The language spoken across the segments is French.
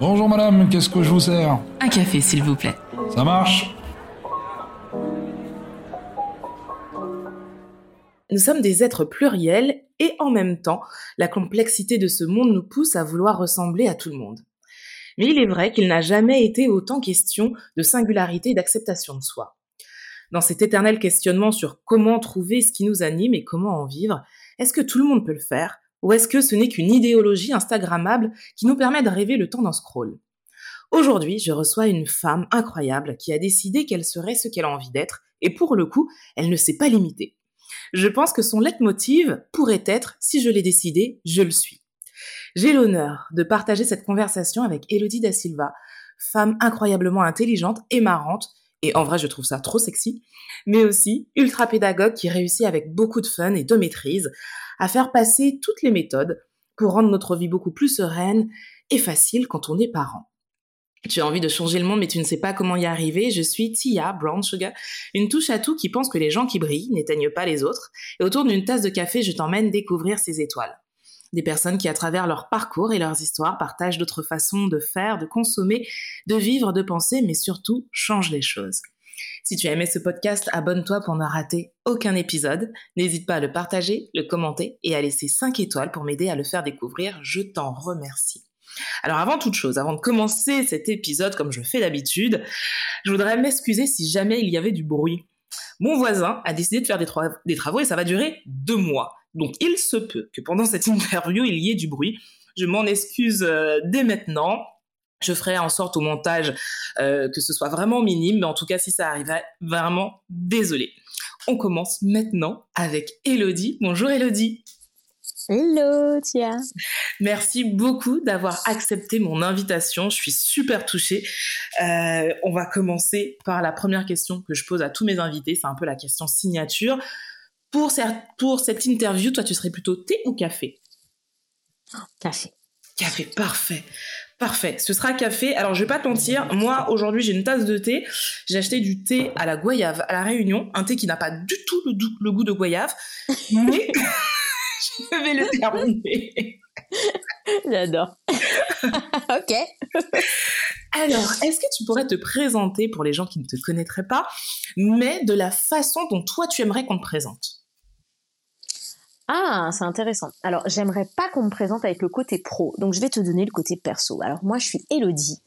Bonjour madame, qu'est-ce que je vous sers? Un café, s'il vous plaît. Ça marche? Nous sommes des êtres pluriels et en même temps, la complexité de ce monde nous pousse à vouloir ressembler à tout le monde. Mais il est vrai qu'il n'a jamais été autant question de singularité et d'acceptation de soi. Dans cet éternel questionnement sur comment trouver ce qui nous anime et comment en vivre, est-ce que tout le monde peut le faire? Ou est-ce que ce n'est qu'une idéologie instagrammable qui nous permet de rêver le temps d'un scroll? Aujourd'hui, je reçois une femme incroyable qui a décidé qu'elle serait ce qu'elle a envie d'être et pour le coup, elle ne s'est pas limitée. Je pense que son leitmotiv pourrait être si je l'ai décidé, je le suis. J'ai l'honneur de partager cette conversation avec Elodie Da Silva, femme incroyablement intelligente et marrante, et en vrai je trouve ça trop sexy, mais aussi ultra pédagogue qui réussit avec beaucoup de fun et de maîtrise à faire passer toutes les méthodes pour rendre notre vie beaucoup plus sereine et facile quand on est parent. Tu as envie de changer le monde, mais tu ne sais pas comment y arriver. Je suis Tia Brown Sugar, une touche à tout qui pense que les gens qui brillent n'éteignent pas les autres. Et autour d'une tasse de café, je t'emmène découvrir ces étoiles. Des personnes qui, à travers leur parcours et leurs histoires, partagent d'autres façons de faire, de consommer, de vivre, de penser, mais surtout changent les choses. Si tu as aimé ce podcast, abonne-toi pour ne rater aucun épisode. N'hésite pas à le partager, le commenter et à laisser 5 étoiles pour m'aider à le faire découvrir. Je t'en remercie. Alors avant toute chose, avant de commencer cet épisode comme je fais d'habitude, je voudrais m'excuser si jamais il y avait du bruit. Mon voisin a décidé de faire des, travaux et ça va durer deux mois. Donc il se peut que pendant cette interview, il y ait du bruit. Je m'en excuse euh, dès maintenant. Je ferai en sorte au montage euh, que ce soit vraiment minime, mais en tout cas, si ça arrivait, vraiment désolé. On commence maintenant avec Elodie. Bonjour Elodie. Hello, Tia. Merci beaucoup d'avoir accepté mon invitation. Je suis super touchée. Euh, on va commencer par la première question que je pose à tous mes invités. C'est un peu la question signature. Pour, pour cette interview, toi, tu serais plutôt thé ou café? Café. Café, parfait. Parfait, ce sera café. Alors je vais pas te mentir, moi aujourd'hui j'ai une tasse de thé. J'ai acheté du thé à la goyave à la Réunion, un thé qui n'a pas du tout le, le goût de goyave, mais je vais le terminer. J'adore. ok. Alors, est-ce que tu pourrais te présenter pour les gens qui ne te connaîtraient pas, mais de la façon dont toi tu aimerais qu'on te présente? Ah, c'est intéressant. Alors, j'aimerais pas qu'on me présente avec le côté pro, donc je vais te donner le côté perso. Alors, moi, je suis Elodie,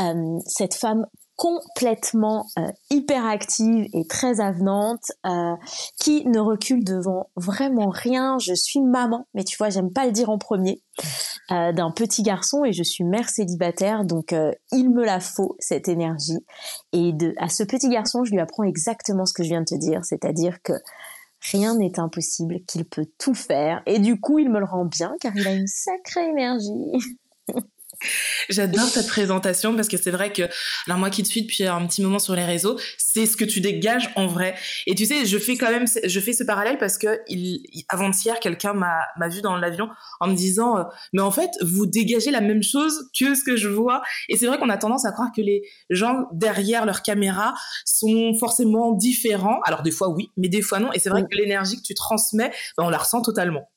euh, cette femme complètement euh, hyperactive et très avenante, euh, qui ne recule devant vraiment rien. Je suis maman, mais tu vois, j'aime pas le dire en premier, euh, d'un petit garçon et je suis mère célibataire, donc il me la faut cette énergie. Et à ce petit garçon, je lui apprends exactement ce que je viens de te dire, c'est-à-dire que rien n'est impossible, qu'il peut tout faire, et du coup, il me le rend bien car il a une sacrée énergie. J'adore cette présentation parce que c'est vrai que, alors moi qui te suis depuis un petit moment sur les réseaux, c'est ce que tu dégages en vrai. Et tu sais, je fais quand même, je fais ce parallèle parce que il, avant-hier, quelqu'un m'a, m'a vu dans l'avion en me disant, euh, mais en fait, vous dégagez la même chose que ce que je vois. Et c'est vrai qu'on a tendance à croire que les gens derrière leur caméra sont forcément différents. Alors des fois oui, mais des fois non. Et c'est vrai que l'énergie que tu transmets, ben, on la ressent totalement.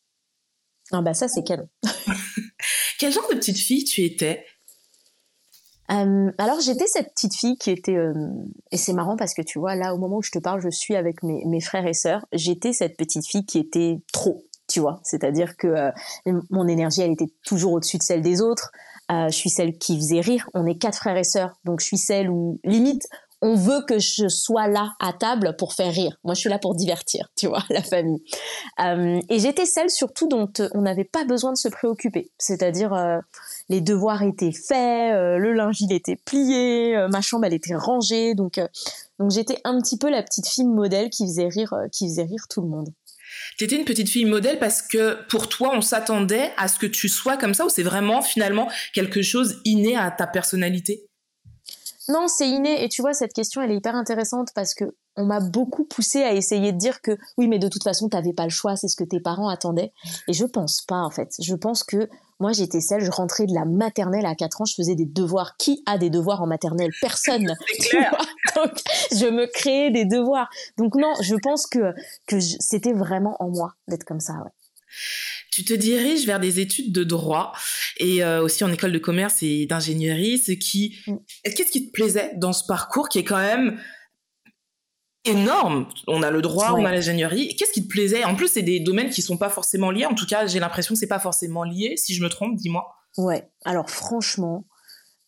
Ah bah ça c'est canon. Quel genre de petite fille tu étais? Euh, alors j'étais cette petite fille qui était euh, et c'est marrant parce que tu vois là au moment où je te parle je suis avec mes, frères et sœurs. J'étais cette petite fille qui était trop tu vois. C'est-à-dire que euh, mon énergie elle était toujours au-dessus de celle des autres. Je suis celle qui faisait rire. On est quatre frères et sœurs. Donc je suis celle où limite on veut que je sois là à table pour faire rire. Moi, je suis là pour divertir, tu vois, la famille. Euh, et j'étais celle surtout dont euh, on n'avait pas besoin de se préoccuper. C'est-à-dire, euh, les devoirs étaient faits, le linge il était plié, ma chambre elle était rangée. Donc, donc j'étais un petit peu la petite fille modèle qui faisait rire, qui faisait rire tout le monde. T'étais une petite fille modèle parce que pour toi, on s'attendait à ce que tu sois comme ça ou c'est vraiment finalement quelque chose inné à ta personnalité? Non, c'est inné. Et tu vois, cette question, elle est hyper intéressante parce que on m'a beaucoup poussé à essayer de dire que oui, mais de toute façon, t'avais pas le choix, c'est ce que tes parents attendaient. Et je pense pas, en fait. Je pense que moi, j'étais celle, je rentrais de la maternelle à 4 ans, je faisais des devoirs. Qui a des devoirs en maternelle? Personne. Donc, je me créais des devoirs. Donc non, je pense que, que c'était vraiment en moi d'être comme ça, ouais. Tu te diriges vers des études de droit et euh, aussi en école de commerce et d'ingénierie. Ce qui, mm. qu'est-ce qui te plaisait dans ce parcours qui est quand même énorme? On a le droit, on a l'ingénierie. Qu'est-ce qui te plaisait? En plus, c'est des domaines qui sont pas forcément liés. En tout cas, j'ai l'impression que c'est pas forcément lié. Si je me trompe, dis-moi. Ouais. Alors franchement,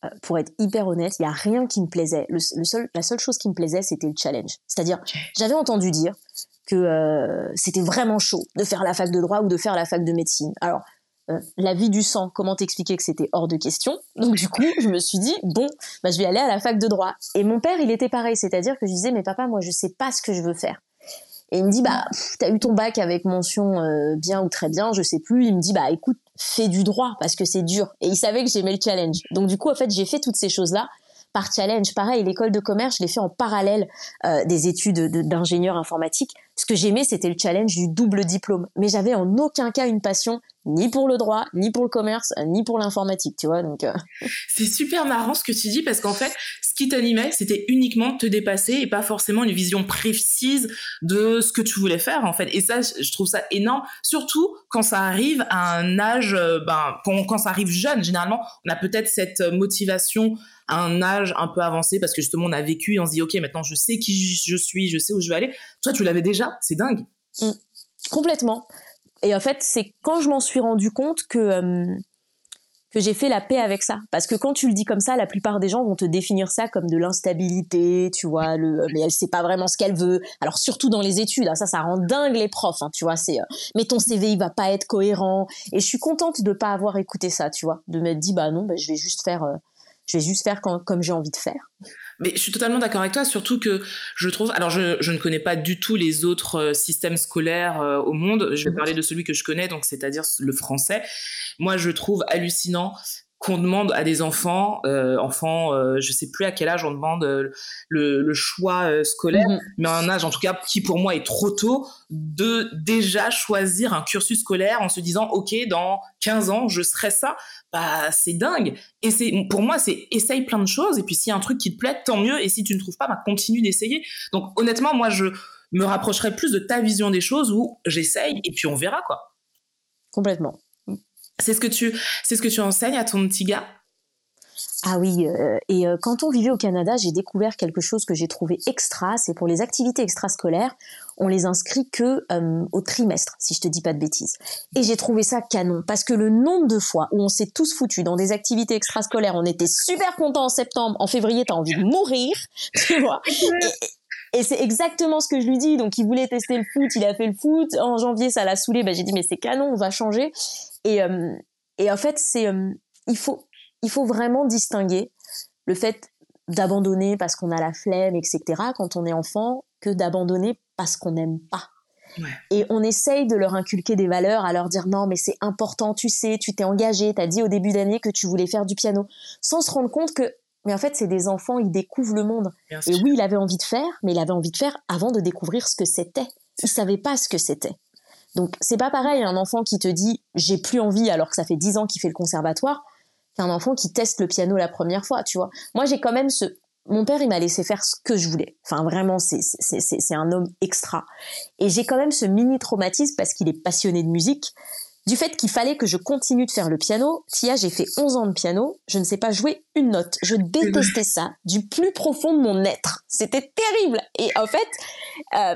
euh, pour être hyper honnête, il y a rien qui me plaisait. Le, seul, la seule chose qui me plaisait, c'était le challenge. C'est-à-dire, j'avais entendu dire que euh, c'était vraiment chaud de faire la fac de droit ou de faire la fac de médecine. Alors, euh, la vie du sang, comment t'expliquer que c'était hors de question? Donc du coup, je me suis dit bon, bah, je vais aller à la fac de droit. Et mon père, il était pareil, c'est-à-dire que je disais mais papa, moi je sais pas ce que je veux faire. Et il me dit bah t'as eu ton bac avec mention euh, bien ou très bien, je sais plus. Il me dit bah écoute, fais du droit parce que c'est dur. Et il savait que j'aimais le challenge. Donc du coup en fait j'ai fait toutes ces choses là par challenge. Pareil, l'école de commerce, je l'ai fait en parallèle euh, des études d'ingénieur informatique. Ce que j'aimais, c'était le challenge du double diplôme. Mais j'avais en aucun cas une passion ni pour le droit, ni pour le commerce, ni pour l'informatique, tu vois. Donc euh. c'est super marrant ce que tu dis parce qu'en fait, ce qui t'animait, c'était uniquement te dépasser et pas forcément une vision précise de ce que tu voulais faire en fait. Et ça, je trouve ça énorme, surtout quand ça arrive à un âge, euh, ben quand, quand ça arrive jeune. Généralement, on a peut-être cette motivation à un âge un peu avancé parce que justement on a vécu et on se dit ok maintenant je sais qui je suis, je sais où je vais aller. Toi tu l'avais déjà, c'est dingue. Mm. Complètement. Et en fait c'est quand je m'en suis rendu compte que euh, que j'ai fait la paix avec ça. Parce que quand tu le dis comme ça, la plupart des gens vont te définir ça comme de l'instabilité, tu vois, le, mais elle sait pas vraiment ce qu'elle veut. Alors surtout dans les études, hein, ça, ça rend dingue les profs, hein, tu vois, c'est, euh, mais ton CV, il va pas être cohérent. Et je suis contente de pas avoir écouté ça, tu vois, de m'être dit, bah non, bah, je vais juste faire, euh, je vais juste faire comme j'ai envie de faire. Mais je suis totalement d'accord avec toi, surtout que je trouve, alors je, je, ne connais pas du tout les autres euh, systèmes scolaires euh, au monde, je vais mhm. parler de celui que je connais, donc c'est-à-dire le français. Moi, je trouve hallucinant qu'on demande à des enfants, euh, enfants, euh, je sais plus à quel âge on demande euh, le, le, choix euh, scolaire, mhm. mais un âge en tout cas qui pour moi est trop tôt, de déjà choisir un cursus scolaire en se disant ok dans 15 ans je serai ça, bah c'est dingue. Et c'est pour moi c'est essaye plein de choses et puis s'il y a un truc qui te plaît tant mieux et si tu ne trouves pas bah continue d'essayer. Donc honnêtement moi je me rapprocherai plus de ta vision des choses où j'essaye et puis on verra quoi. Complètement. C'est ce que tu, c'est ce que tu enseignes à ton petit gars? Ah oui, euh, et euh, quand on vivait au Canada, j'ai découvert quelque chose que j'ai trouvé extra, c'est pour les activités extrascolaires, on les inscrit que euh, au trimestre, si je te dis pas de bêtises. Et j'ai trouvé ça canon, parce que le nombre de fois où on s'est tous foutus dans des activités extrascolaires, on était super contents en septembre, en février t'as envie de mourir, tu vois. Et, c'est exactement ce que je lui dis. Donc, il voulait tester le foot, il a fait le foot. En janvier, ça l'a saoulé. Bah, j'ai dit, mais c'est canon, on va changer. Et, euh, et en fait, c'est euh, il faut il faut vraiment distinguer le fait d'abandonner parce qu'on a la flemme, etc. Quand on est enfant, que d'abandonner parce qu'on n'aime pas. Et on essaye de leur inculquer des valeurs, à leur dire non, mais c'est important, tu sais, tu t'es engagé, t'as dit au début d'année que tu voulais faire du piano, sans se rendre compte que, mais en fait, c'est des enfants, ils découvrent le monde. et oui, il avait envie de faire, mais il avait envie de faire avant de découvrir ce que c'était. Il savait pas ce que c'était. Donc c'est pas pareil un enfant qui te dit j'ai plus envie alors que ça fait dix ans qu'il fait le conservatoire qu'un enfant qui teste le piano la première fois, tu vois. Moi j'ai quand même ce mon père il m'a laissé faire ce que je voulais. Enfin vraiment c'est c'est c'est un homme extra. Et j'ai quand même ce mini traumatisme parce qu'il est passionné de musique du fait qu'il fallait que je continue de faire le piano. Tia, j'ai fait 11 ans de piano, je ne sais pas jouer une note. Je détestais ça du plus profond de mon être. C'était terrible. Et en fait, euh,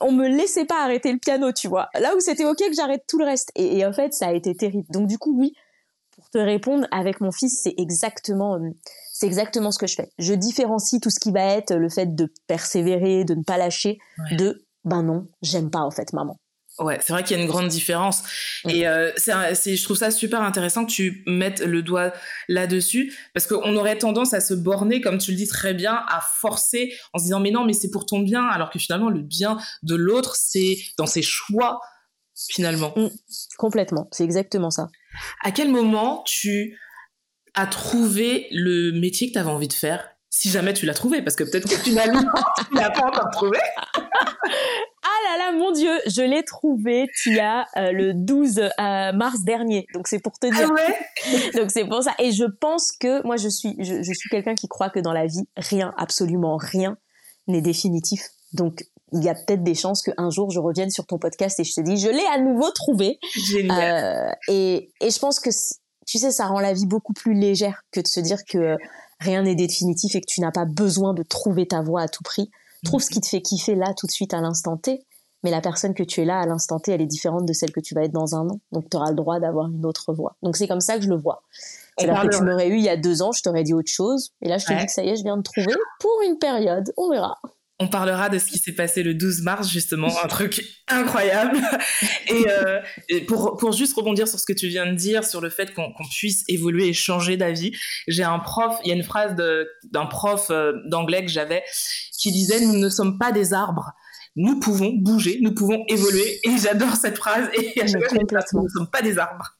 on me laissait pas arrêter le piano, tu vois. Là où c'était ok que j'arrête tout le reste. Et, en fait, ça a été terrible. Donc du coup, oui, pour te répondre, avec mon fils, c'est exactement, euh, c'est exactement ce que je fais. Je différencie tout ce qui va être le fait de persévérer, de ne pas lâcher, de ben non, j'aime pas en fait maman. Ouais, c'est vrai qu'il y a une grande différence. Et euh, c'est, je trouve ça super intéressant que tu mettes le doigt là-dessus, parce qu'on aurait tendance à se borner, comme tu le dis très bien, à forcer en se disant mais non, mais c'est pour ton bien, alors que finalement le bien de l'autre, c'est dans ses choix finalement. Mm. complètement, c'est exactement ça. À quel moment tu as trouvé le métier que tu avais envie de faire si jamais tu l'as trouvé, parce que peut-être que finalement, tu l'as pas encore trouvé. Ah là là, mon Dieu, je l'ai trouvé, tu as euh, le 12 euh, mars dernier. Donc c'est pour te dire. Ah ouais? Donc c'est pour ça. Et je pense que moi je suis, je, suis quelqu'un qui croit que dans la vie, rien, absolument rien, n'est définitif. Donc il y a peut-être des chances qu'un jour je revienne sur ton podcast et je te dis je l'ai à nouveau trouvé. Génial. Euh, et, et je pense que tu sais, ça rend la vie beaucoup plus légère que de se dire que rien n'est définitif et que tu n'as pas besoin de trouver ta voie à tout prix. Trouve ce qui te fait kiffer là tout de suite à l'instant T. Mais la personne que tu es là à l'instant T, elle est différente de celle que tu vas être dans un an. Donc tu auras le droit d'avoir une autre voie. Donc c'est comme ça que je le vois. Alors que tu m'aurais eu il y a deux ans, je t'aurais dit autre chose. Et là, je te dis que ça y est, je viens de trouver pour une période. On verra. On parlera de ce qui s'est passé le 12 mars, justement, un truc incroyable. Et, euh, pour, pour juste rebondir sur ce que tu viens de dire, sur le fait qu'on puisse évoluer et changer d'avis, j'ai un prof, il y a une phrase d'un prof euh, d'anglais que j'avais qui disait « Nous ne sommes pas des arbres, nous pouvons bouger, nous pouvons évoluer. Et j'adore cette phrase. Et à chaque fois, nous ne sommes pas des arbres.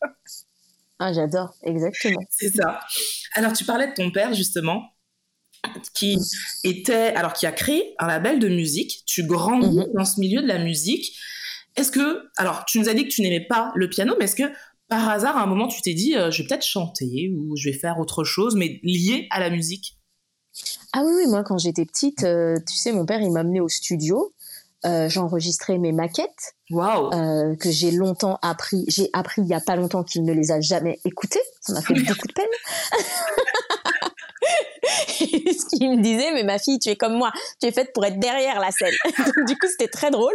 Ah, j'adore, exactement. C'est ça. Alors, tu parlais de ton père, justement, qui était, alors, qui a créé un label de musique. Tu grandis mhm. dans ce milieu de la musique. Est-ce que, alors, tu nous as dit que tu n'aimais pas le piano, mais est-ce que, par hasard, à un moment, tu t'es dit, euh, je vais peut-être chanter ou je vais faire autre chose, mais lié à la musique? Ah oui, oui, moi, quand j'étais petite, euh, tu sais, mon père, il m'a amené au studio euh, j'enregistrais mes maquettes euh, que j'ai longtemps appris. J'ai appris il y a pas longtemps qu'il ne les a jamais écoutées. Ça m'a fait beaucoup de peine. ce qu'il me disait, mais ma fille, tu es comme moi, tu es faite pour être derrière la scène. Donc, du coup, c'était très drôle,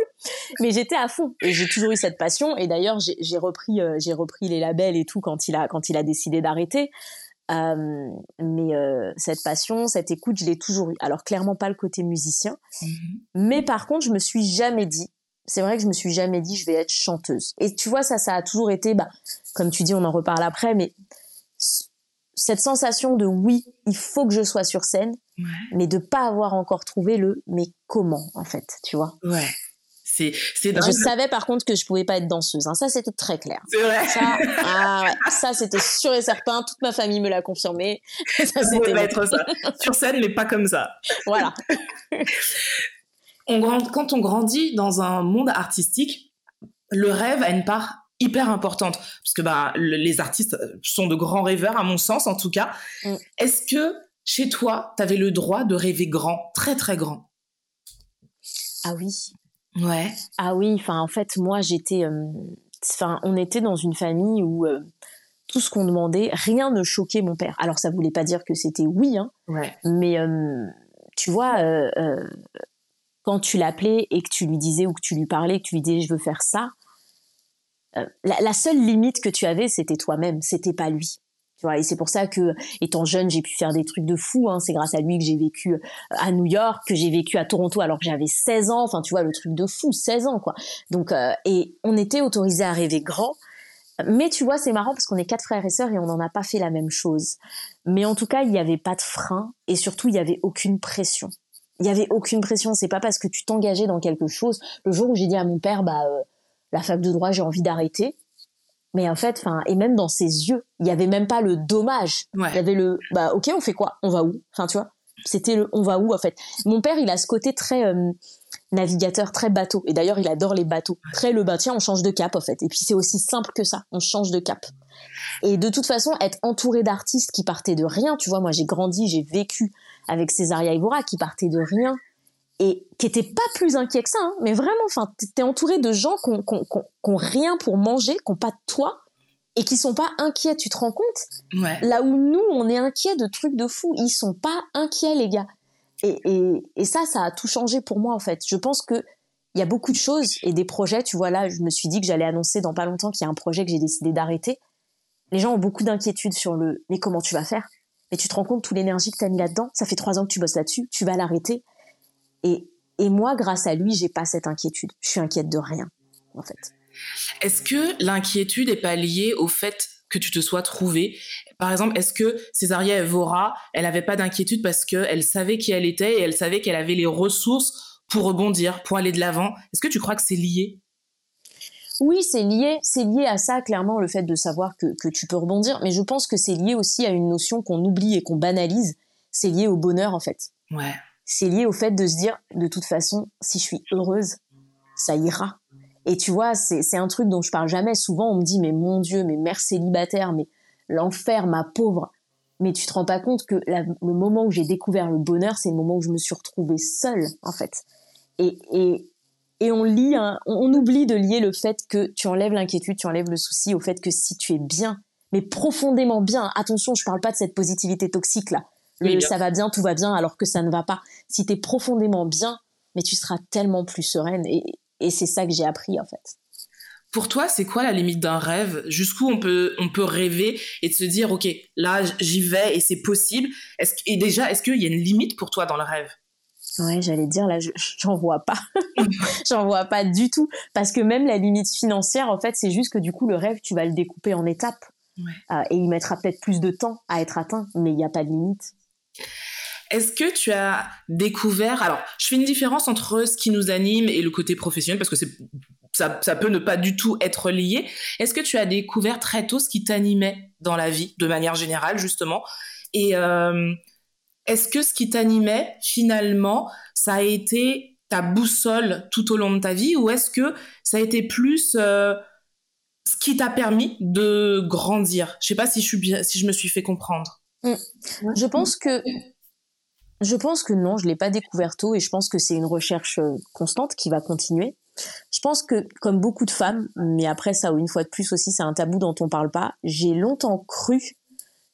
mais j'étais à fond et j'ai toujours eu cette passion. Et d'ailleurs, j'ai repris, euh, j'ai repris les labels et tout quand il a, quand il a décidé d'arrêter. Euh, mais euh, cette passion, cette écoute, je l'ai toujours eu. Alors clairement pas le côté musicien, mhm. mais par contre, je me suis jamais dit. C'est vrai que je me suis jamais dit je vais être chanteuse. Et tu vois ça, ça a toujours été, bah, comme tu dis, on en reparle après, mais cette sensation de oui, il faut que je sois sur scène, mais de pas avoir encore trouvé le mais comment en fait, tu vois? Ouais. C'est, je savais par contre que je pouvais pas être danseuse. Hein. Ça, c'était très clair. C'est vrai. Ça, ah ça, c'était sûr et certain. Toute ma famille me l'a confirmé. Ça, c'était pas être ça. Sur scène, mais pas comme ça. Voilà. on grand... Quand on grandit dans un monde artistique, le rêve a une part hyper importante parce que bah, les artistes sont de grands rêveurs à mon sens en tout cas. Mm. Est-ce que chez toi, tu avais le droit de rêver grand, très très grand? Ah oui, Ouais. Ah oui, enfin en fait moi j'étais, euh, enfin on était dans une famille où euh, tout ce qu'on demandait, rien ne choquait mon père. Alors ça voulait pas dire que c'était oui, hein, ouais. mais euh, tu vois quand tu l'appelais et que tu lui disais ou que tu lui parlais, que tu lui disais je veux faire ça, la, seule limite que tu avais c'était toi-même, c'était pas lui. Tu vois, et c'est pour ça que, étant jeune, j'ai pu faire des trucs de fou. Hein. C'est grâce à lui que j'ai vécu euh, à New York, que j'ai vécu à Toronto alors que j'avais 16 ans. Enfin, tu vois, le truc de fou, 16 ans, quoi. Donc, euh, et on était autorisé à rêver grand. Mais tu vois, c'est marrant parce qu'on est quatre frères et sœurs et on n'en a pas fait la même chose. Mais en tout cas, il n'y avait pas de frein et surtout, il n'y avait aucune pression. Il n'y avait aucune pression. C'est pas parce que tu t'engageais dans quelque chose. Le jour où j'ai dit à mon père, bah, euh, la fac de droit, j'ai envie d'arrêter. Mais en fait enfin et même dans ses yeux il y avait même pas le dommage. Il y avait le bah ok on fait quoi? On va où? Enfin tu vois? C'était le on va où en fait? Mon père il a ce côté très euh, navigateur très bateau. Et d'ailleurs il adore les bateaux. Très le bah tiens on change de cap en fait. Et puis c'est aussi simple que ça. On change de cap. Et de toute façon être entouré d'artistes qui partaient de rien tu vois moi j'ai grandi j'ai vécu avec Césaria Evora qui partait de rien et qui était pas plus inquiet que ça, hein, mais vraiment, enfin, t'es entouré de gens qui ont, rien pour manger, qui n'ont pas de toit, et qui sont pas inquiets, tu te rends compte? Ouais. Là où nous, on est inquiets de trucs de fou, ils sont pas inquiets, les gars. Et, et, et ça, ça a tout changé pour moi, en fait. Je pense que il y a beaucoup de choses et des projets, tu vois, là, je me suis dit que j'allais annoncer dans pas longtemps qu'il y a un projet que j'ai décidé d'arrêter. Les gens ont beaucoup d'inquiétudes sur le « mais comment tu vas faire ?» Mais tu te rends compte toute l'énergie que tu as mis là-dedans, ça fait trois ans que tu bosses là-dessus, tu vas l'arrêter et, et moi, grâce à lui, j'ai pas cette inquiétude. Je suis inquiète de rien, en fait. Est-ce que l'inquiétude est pas liée au fait que tu te sois trouvé Par exemple, est-ce que Césaria Evora, elle avait pas d'inquiétude parce qu'elle savait qui elle était et elle savait qu'elle avait les ressources pour rebondir, pour aller de l'avant? Est-ce que tu crois que c'est lié? Oui, c'est lié, c'est lié à ça clairement le fait de savoir que, que tu peux rebondir, mais je pense que c'est lié aussi à une notion qu'on oublie et qu'on banalise. C'est lié au bonheur en fait. Ouais c'est lié au fait de se dire, de toute façon, si je suis heureuse, ça ira. Et tu vois, c'est un truc dont je parle jamais. Souvent, on me dit, mais mon Dieu, mais mère célibataire, mais l'enfer, ma pauvre. Mais tu te rends pas compte que le moment où j'ai découvert le bonheur, c'est le moment où je me suis retrouvée seule, en fait. Et, et, et on lit, on oublie de lier le fait que tu enlèves l'inquiétude, tu enlèves le souci au fait que si tu es bien, mais profondément bien, attention, je parle pas de cette positivité toxique là. Le ça va bien, tout va bien, alors que ça ne va pas. Si tu es profondément bien, mais tu seras tellement plus sereine. Et, et c'est ça que j'ai appris en fait. Pour toi, c'est quoi la limite d'un rêve? Jusqu'où on peut on peut rêver et de se dire ok, là j'y vais et c'est possible. Est-ce et déjà est-ce qu'il y a une limite pour toi dans le rêve? Ouais, j'allais dire là, j'en vois pas, j'en vois pas du tout, parce que même la limite financière, en fait, c'est juste que du coup le rêve, tu vas le découper en étapes, euh, et il mettra peut-être plus de temps à être atteint, mais il n'y a pas de limite. Est-ce que tu as découvert alors je fais une différence entre ce qui nous anime et le côté professionnel parce que c'est ça, peut ne pas du tout être lié. Est-ce que tu as découvert très tôt ce qui t'animait dans la vie, de manière générale justement? Et euh, est-ce que ce qui t'animait finalement, ça a été ta boussole tout au long de ta vie, ou est-ce que ça a été plus euh, ce qui t'a permis de grandir? Je sais pas si je me suis fait comprendre. Mmh. Je pense que je pense que non, je l'ai pas découvert tôt et je pense que c'est une recherche euh, constante qui va continuer. Je pense que, comme beaucoup de femmes, mais après ça, une fois de plus aussi, c'est un tabou dont on parle pas, j'ai longtemps cru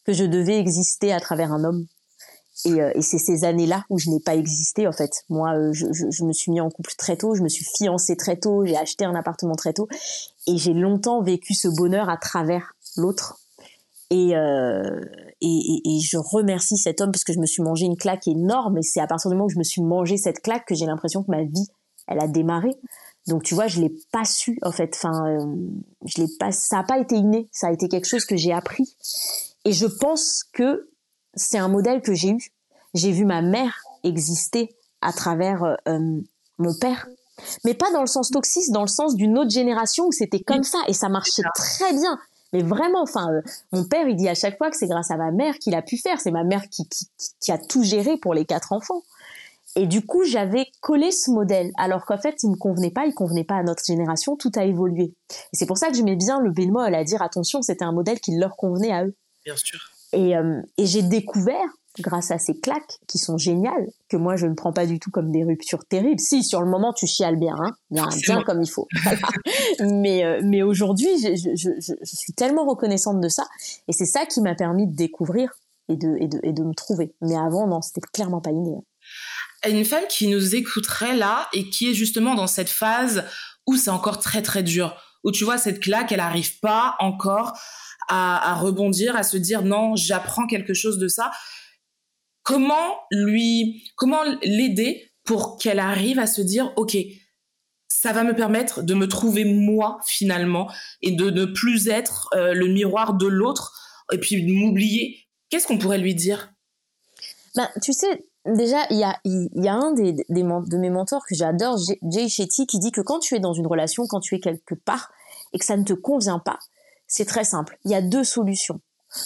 que je devais exister à travers un homme. Et, euh, et c'est ces années-là où je n'ai pas existé, en fait. Moi, euh, je, je, je, me suis mis en couple très tôt, je me suis fiancée très tôt, j'ai acheté un appartement très tôt. Et j'ai longtemps vécu ce bonheur à travers l'autre. Et, euh, et, et, et, je remercie cet homme parce que je me suis mangé une claque énorme. Et c'est à partir du moment où je me suis mangé cette claque que j'ai l'impression que ma vie, elle a démarré. Donc tu vois, je l'ai pas su en fait. Enfin, euh, je l'ai pas. Ça a pas été inné. Ça a été quelque chose que j'ai appris. Et je pense que c'est un modèle que j'ai eu. J'ai vu ma mère exister à travers euh, euh, mon père, mais pas dans le sens toxique, dans le sens d'une autre génération où c'était comme ça et ça marchait très bien. Mais vraiment, enfin, mon père, il dit à chaque fois que c'est grâce à ma mère qu'il a pu faire. C'est ma mère qui, qui, qui a tout géré pour les quatre enfants. Et du coup, j'avais collé ce modèle, alors qu'en fait, il me convenait pas, il convenait pas à notre génération, tout a évolué. Et c'est pour ça que je mets bien le bémol à dire, attention, c'était un modèle qui leur convenait à eux. Bien sûr. Et, euh, et j'ai découvert, grâce à ces claques, qui sont géniales, que moi, je ne prends pas du tout comme des ruptures terribles. Si, sur le moment, tu chiales bien, hein, bien, bien comme il faut. mais euh, mais aujourd'hui, je, je, je, je suis tellement reconnaissante de ça. Et c'est ça qui m'a permis de découvrir et de, et, de, et de me trouver. Mais avant, non, c'était clairement pas inné une femme qui nous écouterait là et qui est justement dans cette phase où c'est encore très très dur, où tu vois cette claque, elle n'arrive pas encore à, à, rebondir, à se dire non, j'apprends quelque chose de ça. Comment lui, comment l'aider pour qu'elle arrive à se dire ok, ça va me permettre de me trouver moi finalement et de ne plus être euh, le miroir de l'autre et puis m'oublier. Qu'est-ce qu'on pourrait lui dire? Ben, tu sais, déjà, il y a, y a un des, des, de mes mentors que j'adore, Jay Shetty, qui dit que quand tu es dans une relation, quand tu es quelque part et que ça ne te convient pas, c'est très simple. Il y a deux solutions.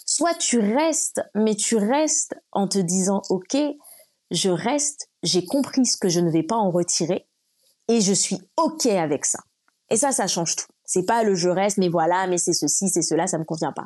Soit tu restes, mais tu restes en te disant, OK, je reste, j'ai compris ce que je ne vais pas en retirer et je suis OK avec ça. Et ça, ça change tout. C'est pas le je reste, mais voilà, mais c'est ceci, c'est cela, ça me convient pas.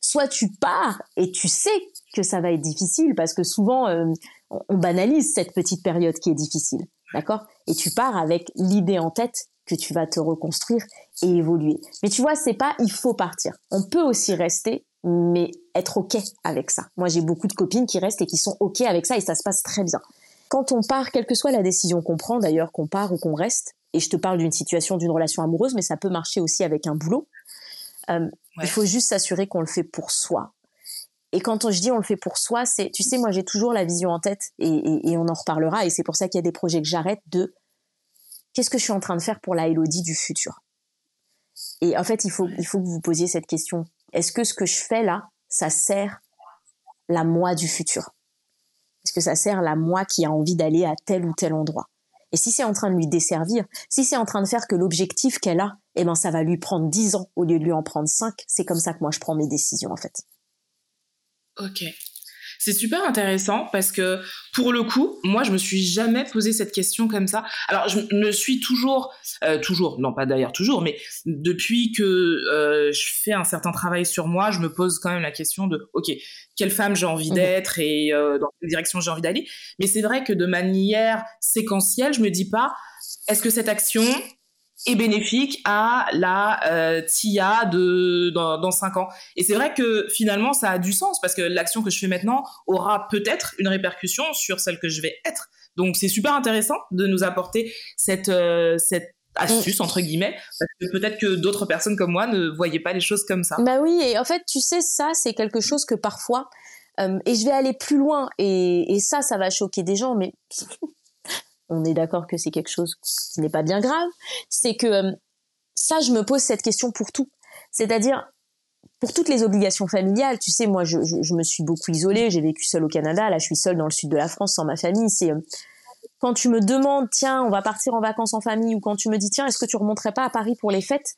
Soit tu pars et tu sais que ça va être difficile parce que souvent, euh, on banalise cette petite période qui est difficile, d'accord? Et tu pars avec l'idée en tête que tu vas te reconstruire et évoluer. Mais tu vois, c'est pas il faut partir. On peut aussi rester, mais être ok avec ça. Moi, j'ai beaucoup de copines qui restent et qui sont ok avec ça et ça se passe très bien. Quand on part, quelle que soit la décision qu'on prend, d'ailleurs, qu'on part ou qu'on reste, et je te parle d'une situation, d'une relation amoureuse, mais ça peut marcher aussi avec un boulot. Euh, ouais. Il faut juste s'assurer qu'on le fait pour soi, et quand je dis on le fait pour soi, c'est, tu sais, moi j'ai toujours la vision en tête et, et, et on en reparlera. Et c'est pour ça qu'il y a des projets que j'arrête de qu'est-ce que je suis en train de faire pour la Elodie du futur? Et en fait, il faut, il faut que vous posiez cette question. Est-ce que ce que je fais là, ça sert la moi du futur? Est-ce que ça sert la moi qui a envie d'aller à tel ou tel endroit? Et si c'est en train de lui desservir, si c'est en train de faire que l'objectif qu'elle a, eh ben ça va lui prendre 10 ans au lieu de lui en prendre 5, c'est comme ça que moi je prends mes décisions en fait. Ok. C'est super intéressant parce que pour le coup, moi, je me suis jamais posé cette question comme ça. Alors, je me suis toujours, euh, toujours, non pas d'ailleurs toujours, mais depuis que euh, je fais un certain travail sur moi, je me pose quand même la question de, ok, quelle femme j'ai envie mmh. d'être et euh, dans quelle direction j'ai envie d'aller. Mais c'est vrai que de manière séquentielle, je me dis pas, est-ce que cette action est bénéfique à la euh, TIA de dans, dans 5 ans. Et c'est vrai que finalement ça a du sens parce que l'action que je fais maintenant aura peut-être une répercussion sur celle que je vais être. Donc c'est super intéressant de nous apporter cette euh, cette astuce mm. entre guillemets parce que peut-être que d'autres personnes comme moi ne voyaient pas les choses comme ça. Bah oui et en fait tu sais ça c'est quelque chose que parfois euh, et je vais aller plus loin et, et ça ça va choquer des gens mais on est d'accord que c'est quelque chose qui n'est pas bien grave, c'est que euh, ça, je me pose cette question pour tout. C'est-à-dire, pour toutes les obligations familiales, tu sais, moi, je, me suis beaucoup isolée, j'ai vécu seule au Canada, là, je suis seule dans le sud de la France sans ma famille. C'est euh, quand tu me demandes, tiens, on va partir en vacances en famille, ou quand tu me dis, tiens, est-ce que tu remonterais pas à Paris pour les fêtes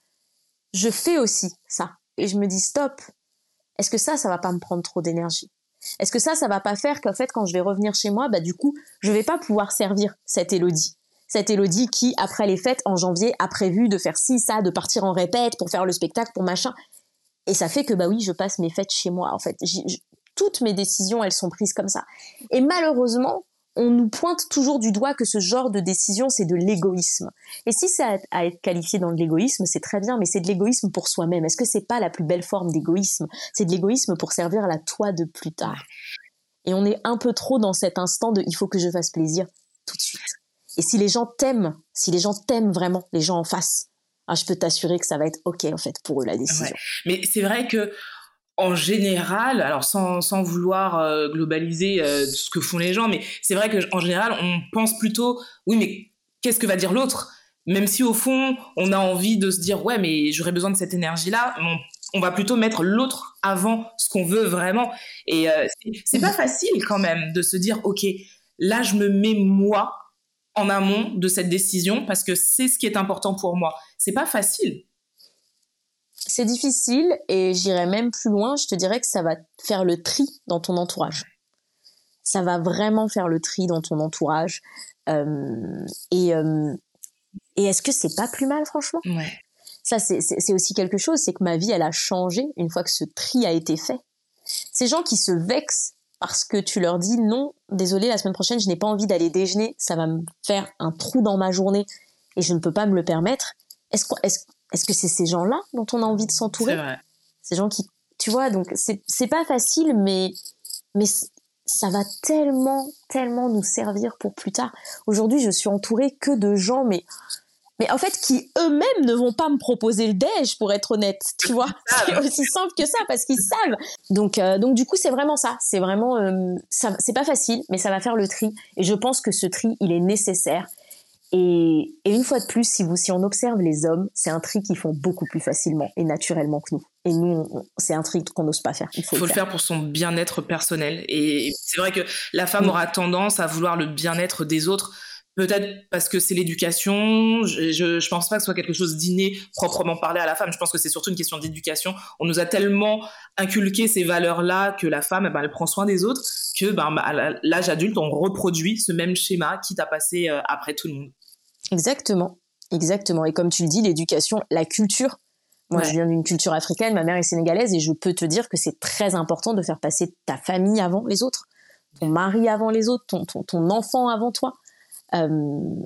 Je fais aussi ça. Et je me dis, stop, est-ce que ça, ça va pas me prendre trop d'énergie? Est-ce que ça, ça va pas faire qu'en fait, quand je vais revenir chez moi, bah du coup, je vais pas pouvoir servir cette Élodie cette Élodie qui, après les fêtes, en janvier, a prévu de faire ci, ça, de partir en répète pour faire le spectacle, pour machin. Et ça fait que, bah oui, je passe mes fêtes chez moi. En fait, toutes mes décisions, elles sont prises comme ça. Et malheureusement, on nous pointe toujours du doigt que ce genre de décision, c'est de l'égoïsme. Et si c'est à, être qualifié dans de l'égoïsme, c'est très bien, mais c'est de l'égoïsme pour soi-même. Est-ce que c'est pas la plus belle forme d'égoïsme? C'est de l'égoïsme pour servir la toi de plus tard. Et on est un peu trop dans cet instant de il faut que je fasse plaisir tout de suite. Et si les gens t'aiment, si les gens t'aiment vraiment, les gens en face, ah, je peux t'assurer que ça va être ok en fait pour eux la décision. Mais c'est vrai que en général, alors sans, sans vouloir euh, globaliser euh, ce que font les gens, mais c'est vrai qu'en général, on pense plutôt, oui, mais qu'est-ce que va dire l'autre? Même si au fond, on a envie de se dire, ouais, mais j'aurais besoin de cette énergie-là, on, va plutôt mettre l'autre avant ce qu'on veut vraiment. Et euh, c'est pas facile quand même de se dire, ok, là, je me mets moi en amont de cette décision parce que c'est ce qui est important pour moi. C'est pas facile c'est difficile et j'irai même plus loin. Je te dirais que ça va faire le tri dans ton entourage. Ça va vraiment faire le tri dans ton entourage. Euh, et, euh, et est-ce que c'est pas plus mal, franchement? Ouais. Ça, c'est aussi quelque chose. C'est que ma vie, elle a changé une fois que ce tri a été fait. Ces gens qui se vexent parce que tu leur dis non, désolé, la semaine prochaine, je n'ai pas envie d'aller déjeuner, ça va me faire un trou dans ma journée et je ne peux pas me le permettre. Est-ce est est-ce que c'est ces gens-là dont on a envie de s'entourer? Ces gens qui, tu vois, donc c'est pas facile, mais mais ça va tellement tellement nous servir pour plus tard. Aujourd'hui, je suis entourée que de gens, mais mais en fait qui eux-mêmes ne vont pas me proposer le déj pour être honnête, tu vois. C'est aussi simple que ça parce qu'ils savent. Donc euh, donc du coup, c'est vraiment ça, c'est vraiment euh, ça c'est pas facile, mais ça va faire le tri et je pense que ce tri, il est nécessaire et, une fois de plus, si, vous, si on observe les hommes, c'est un tri qu'ils font beaucoup plus facilement et naturellement que nous. Et nous, c'est un tri qu'on n'ose pas faire. Il faut, le, faire. pour son bien-être personnel. Et c'est vrai que la femme aura tendance à vouloir le bien-être des autres. Peut-être parce que c'est l'éducation. Je, je, pense pas que ce soit quelque chose d'inné proprement parlé à la femme. Je pense que c'est surtout une question d'éducation. On nous a tellement inculqué ces valeurs-là que la femme, eh ben, elle prend soin des autres que, ben, à l'âge adulte, on reproduit ce même schéma quitte à passer euh, après tout le monde. Exactement, exactement. Et comme tu le dis, l'éducation, la culture. Moi, je viens d'une culture africaine, ma mère est sénégalaise, et je peux te dire que c'est très important de faire passer ta famille avant les autres, ton mari avant les autres, ton, ton, enfant avant toi. Euh,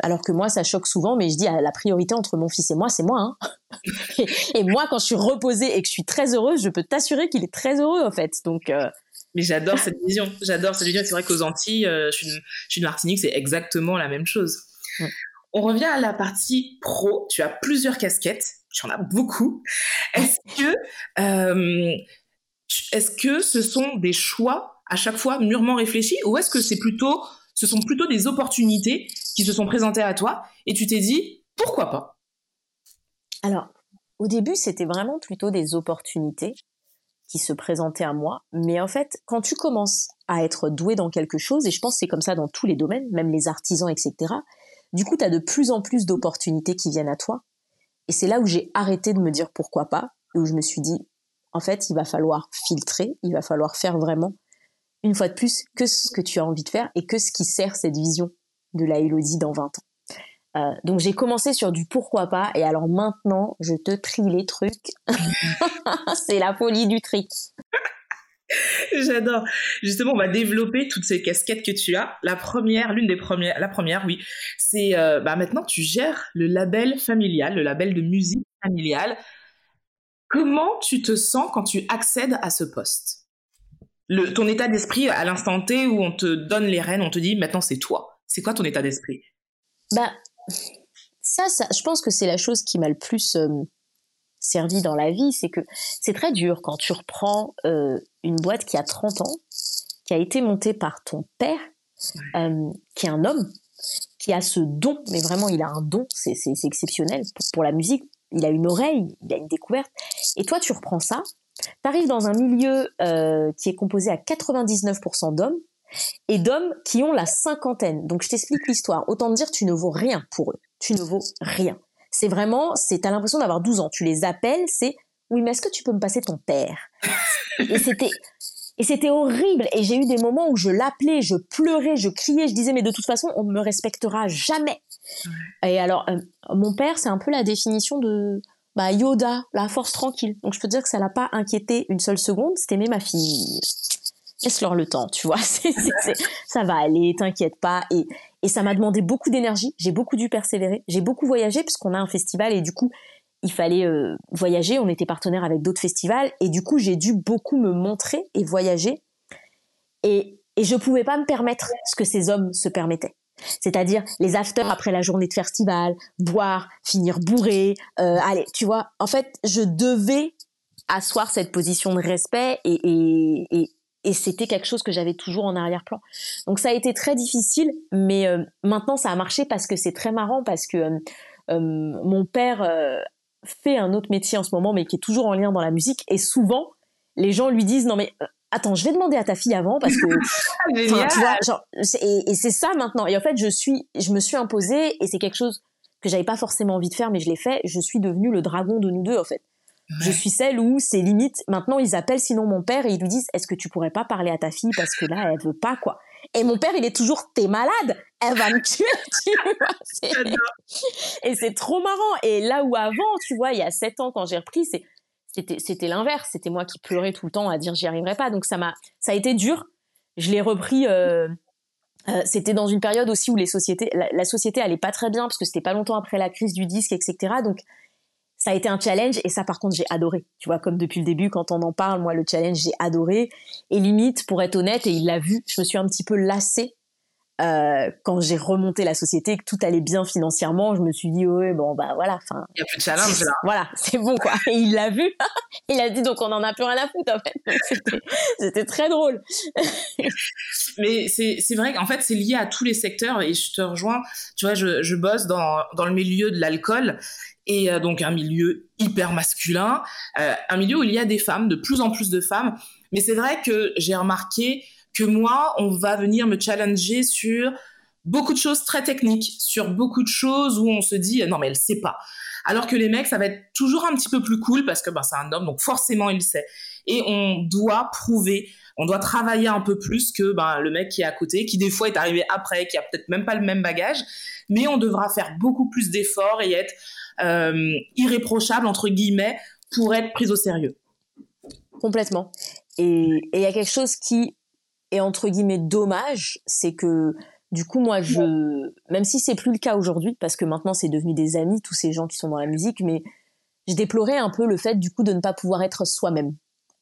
alors que moi, ça choque souvent, mais je dis la priorité entre mon fils et moi, c'est moi. Hein. et, moi, quand je suis reposée et que je suis très heureuse, je peux t'assurer qu'il est très heureux, en fait. Donc, euh, mais j'adore cette vision. J'adore cette vision. C'est vrai qu'aux Antilles, euh, je, suis de, Martinique, c'est exactement la même chose. On revient à la partie pro. Tu as plusieurs casquettes. Tu en as beaucoup. Est-ce que, euh, est-ce que ce sont des choix à chaque fois mûrement réfléchis ou est-ce que c'est plutôt, ce sont plutôt des opportunités qui se sont présentées à toi et tu t'es dit pourquoi pas? Alors, au début, c'était vraiment plutôt des opportunités qui se présentaient à moi. Mais en fait, quand tu commences à être doué dans quelque chose, et je pense que c'est comme ça dans tous les domaines, même les artisans, etc., du coup, tu as de plus en plus d'opportunités qui viennent à toi. Et c'est là où j'ai arrêté de me dire pourquoi pas, et où je me suis dit, en fait, il va falloir filtrer, il va falloir faire vraiment une fois de plus, que ce que tu as envie de faire et que ce qui sert cette vision de la Elodie dans 20 ans. Euh, donc j'ai commencé sur du pourquoi pas et alors maintenant je te trie les trucs. c'est la folie du tri. J'adore. Justement, on va développer toutes ces casquettes que tu as. La première, l'une des premières, la première, oui, c'est euh, bah maintenant tu gères le label familial, le label de musique familiale. Comment tu te sens quand tu accèdes à ce poste? Le, Ton état d'esprit à l'instant T où on te donne les rênes, on te dit maintenant c'est toi. C'est quoi ton état d'esprit? Bah ça, ça, je pense que c'est la chose qui m'a le plus euh, servi dans la vie, c'est que c'est très dur quand tu reprends euh, une boîte qui a 30 ans, qui a été montée par ton père, euh, qui est un homme, qui a ce don, mais vraiment il a un don, c'est exceptionnel pour, la musique, il a une oreille, il a une découverte, et toi tu reprends ça, tu arrives dans un milieu euh, qui est composé à 99% d'hommes, et d'hommes qui ont la cinquantaine. Donc je t'explique l'histoire. Autant te dire, tu ne vaux rien pour eux. Tu ne vaux rien. C'est vraiment, c'est, t'as l'impression d'avoir 12 ans. Tu les appelles, c'est, oui, mais est-ce que tu peux me passer ton père? et c'était, et c'était horrible. Et j'ai eu des moments où je l'appelais, je pleurais, je criais, je disais, mais de toute façon, on ne me respectera jamais. Et alors, euh, mon père, c'est un peu la définition de, bah, Yoda, la force tranquille. Donc je peux dire que ça l'a pas inquiété une seule seconde. C'était mais ma fille. Laisse-leur le temps, tu vois. ça va aller, t'inquiète pas. Et, et ça m'a demandé beaucoup d'énergie. J'ai beaucoup dû persévérer. J'ai beaucoup voyagé parce qu'on a un festival et du coup, il fallait euh, voyager. On était partenaire avec d'autres festivals et du coup, j'ai dû beaucoup me montrer et voyager. Et, et je pouvais pas me permettre ce que ces hommes se permettaient. C'est-à-dire les afters après la journée de festival, boire, finir bourré, euh, allez, tu vois. En fait, je devais asseoir cette position de respect et, et, et c'était quelque chose que j'avais toujours en arrière-plan. Donc ça a été très difficile, mais euh, maintenant ça a marché parce que c'est très marrant parce que euh, euh, mon père fait un autre métier en ce moment, mais qui est toujours en lien dans la musique et souvent les gens lui disent non mais attends je vais demander à ta fille avant parce que tu vois genre et, et c'est ça maintenant et en fait je suis je me suis imposée et c'est quelque chose que j'avais pas forcément envie de faire mais je l'ai fait. Je suis devenue le dragon de nous deux en fait je suis celle où c'est limite. Maintenant, ils appellent sinon mon père et ils lui disent Est-ce que tu pourrais pas parler à ta fille parce que là, elle veut pas quoi. Et mon père, il est toujours T'es malade, elle va me tuer, tu vois. Et c'est trop marrant. Et là où avant, tu vois, il y a sept ans quand j'ai repris, c'est c'était l'inverse. C'était moi qui pleurais tout le temps à dire j'y arriverai pas. Donc ça m'a ça a été dur. Je l'ai repris. Euh, euh, c'était dans une période aussi où les sociétés, la, la société allait pas très bien parce que c'était pas longtemps après la crise du disque, etc. Donc ça a été un challenge et ça par contre j'ai adoré. Tu vois, comme depuis le début quand on en parle, moi le challenge j'ai adoré et limite pour être honnête et il l'a vu, je me suis un petit peu lassée euh, quand j'ai remonté la société, que tout allait bien financièrement, je me suis dit ouais bon bah voilà, enfin il y a plus de challenge là. Voilà, c'est bon quoi. Et il l'a vu, il a dit donc on en a plus rien à foutre en fait. C'était très drôle. Mais c'est vrai qu'en fait c'est lié à tous les secteurs et je te rejoins. Tu vois, je je bosse dans dans le milieu de l'alcool et euh, donc un milieu hyper masculin, euh, un milieu où il y a des femmes, de plus en plus de femmes. Mais c'est vrai que j'ai remarqué que moi, on va venir me challenger sur beaucoup de choses très techniques, sur beaucoup de choses où on se dit non mais elle sait pas. Alors que les mecs, ça va être toujours un petit peu plus cool parce que ben, c'est un homme, donc forcément il sait. Et on doit prouver, on doit travailler un peu plus que ben, le mec qui est à côté, qui des fois est arrivé après, qui a peut-être même pas le même bagage, mais on devra faire beaucoup plus d'efforts et être euh, irréprochable entre guillemets pour être prise au sérieux. Complètement. Et il y a quelque chose qui est entre guillemets dommage, c'est que du coup moi je, même si c'est plus le cas aujourd'hui parce que maintenant c'est devenu des amis tous ces gens qui sont dans la musique, mais je déplorais un peu le fait du coup de ne pas pouvoir être soi-même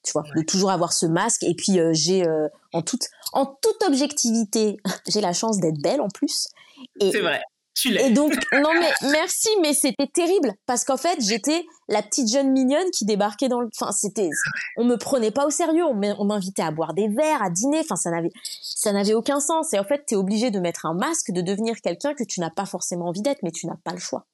tu vois, de toujours avoir ce masque. Et puis euh, j'ai euh, en toute en toute objectivité, j'ai la chance d'être belle en plus. C'est vrai. Et donc, non mais merci, mais c'était terrible parce qu'en fait, j'étais la petite jeune mignonne qui débarquait dans le. Enfin, c'était, on me prenait pas au sérieux. On m'invitait à boire des verres, à dîner. Enfin, ça n'avait, ça n'avait aucun sens. Et en fait, t'es obligé de mettre un masque, de devenir quelqu'un que tu n'as pas forcément envie d'être, mais tu n'as pas le choix.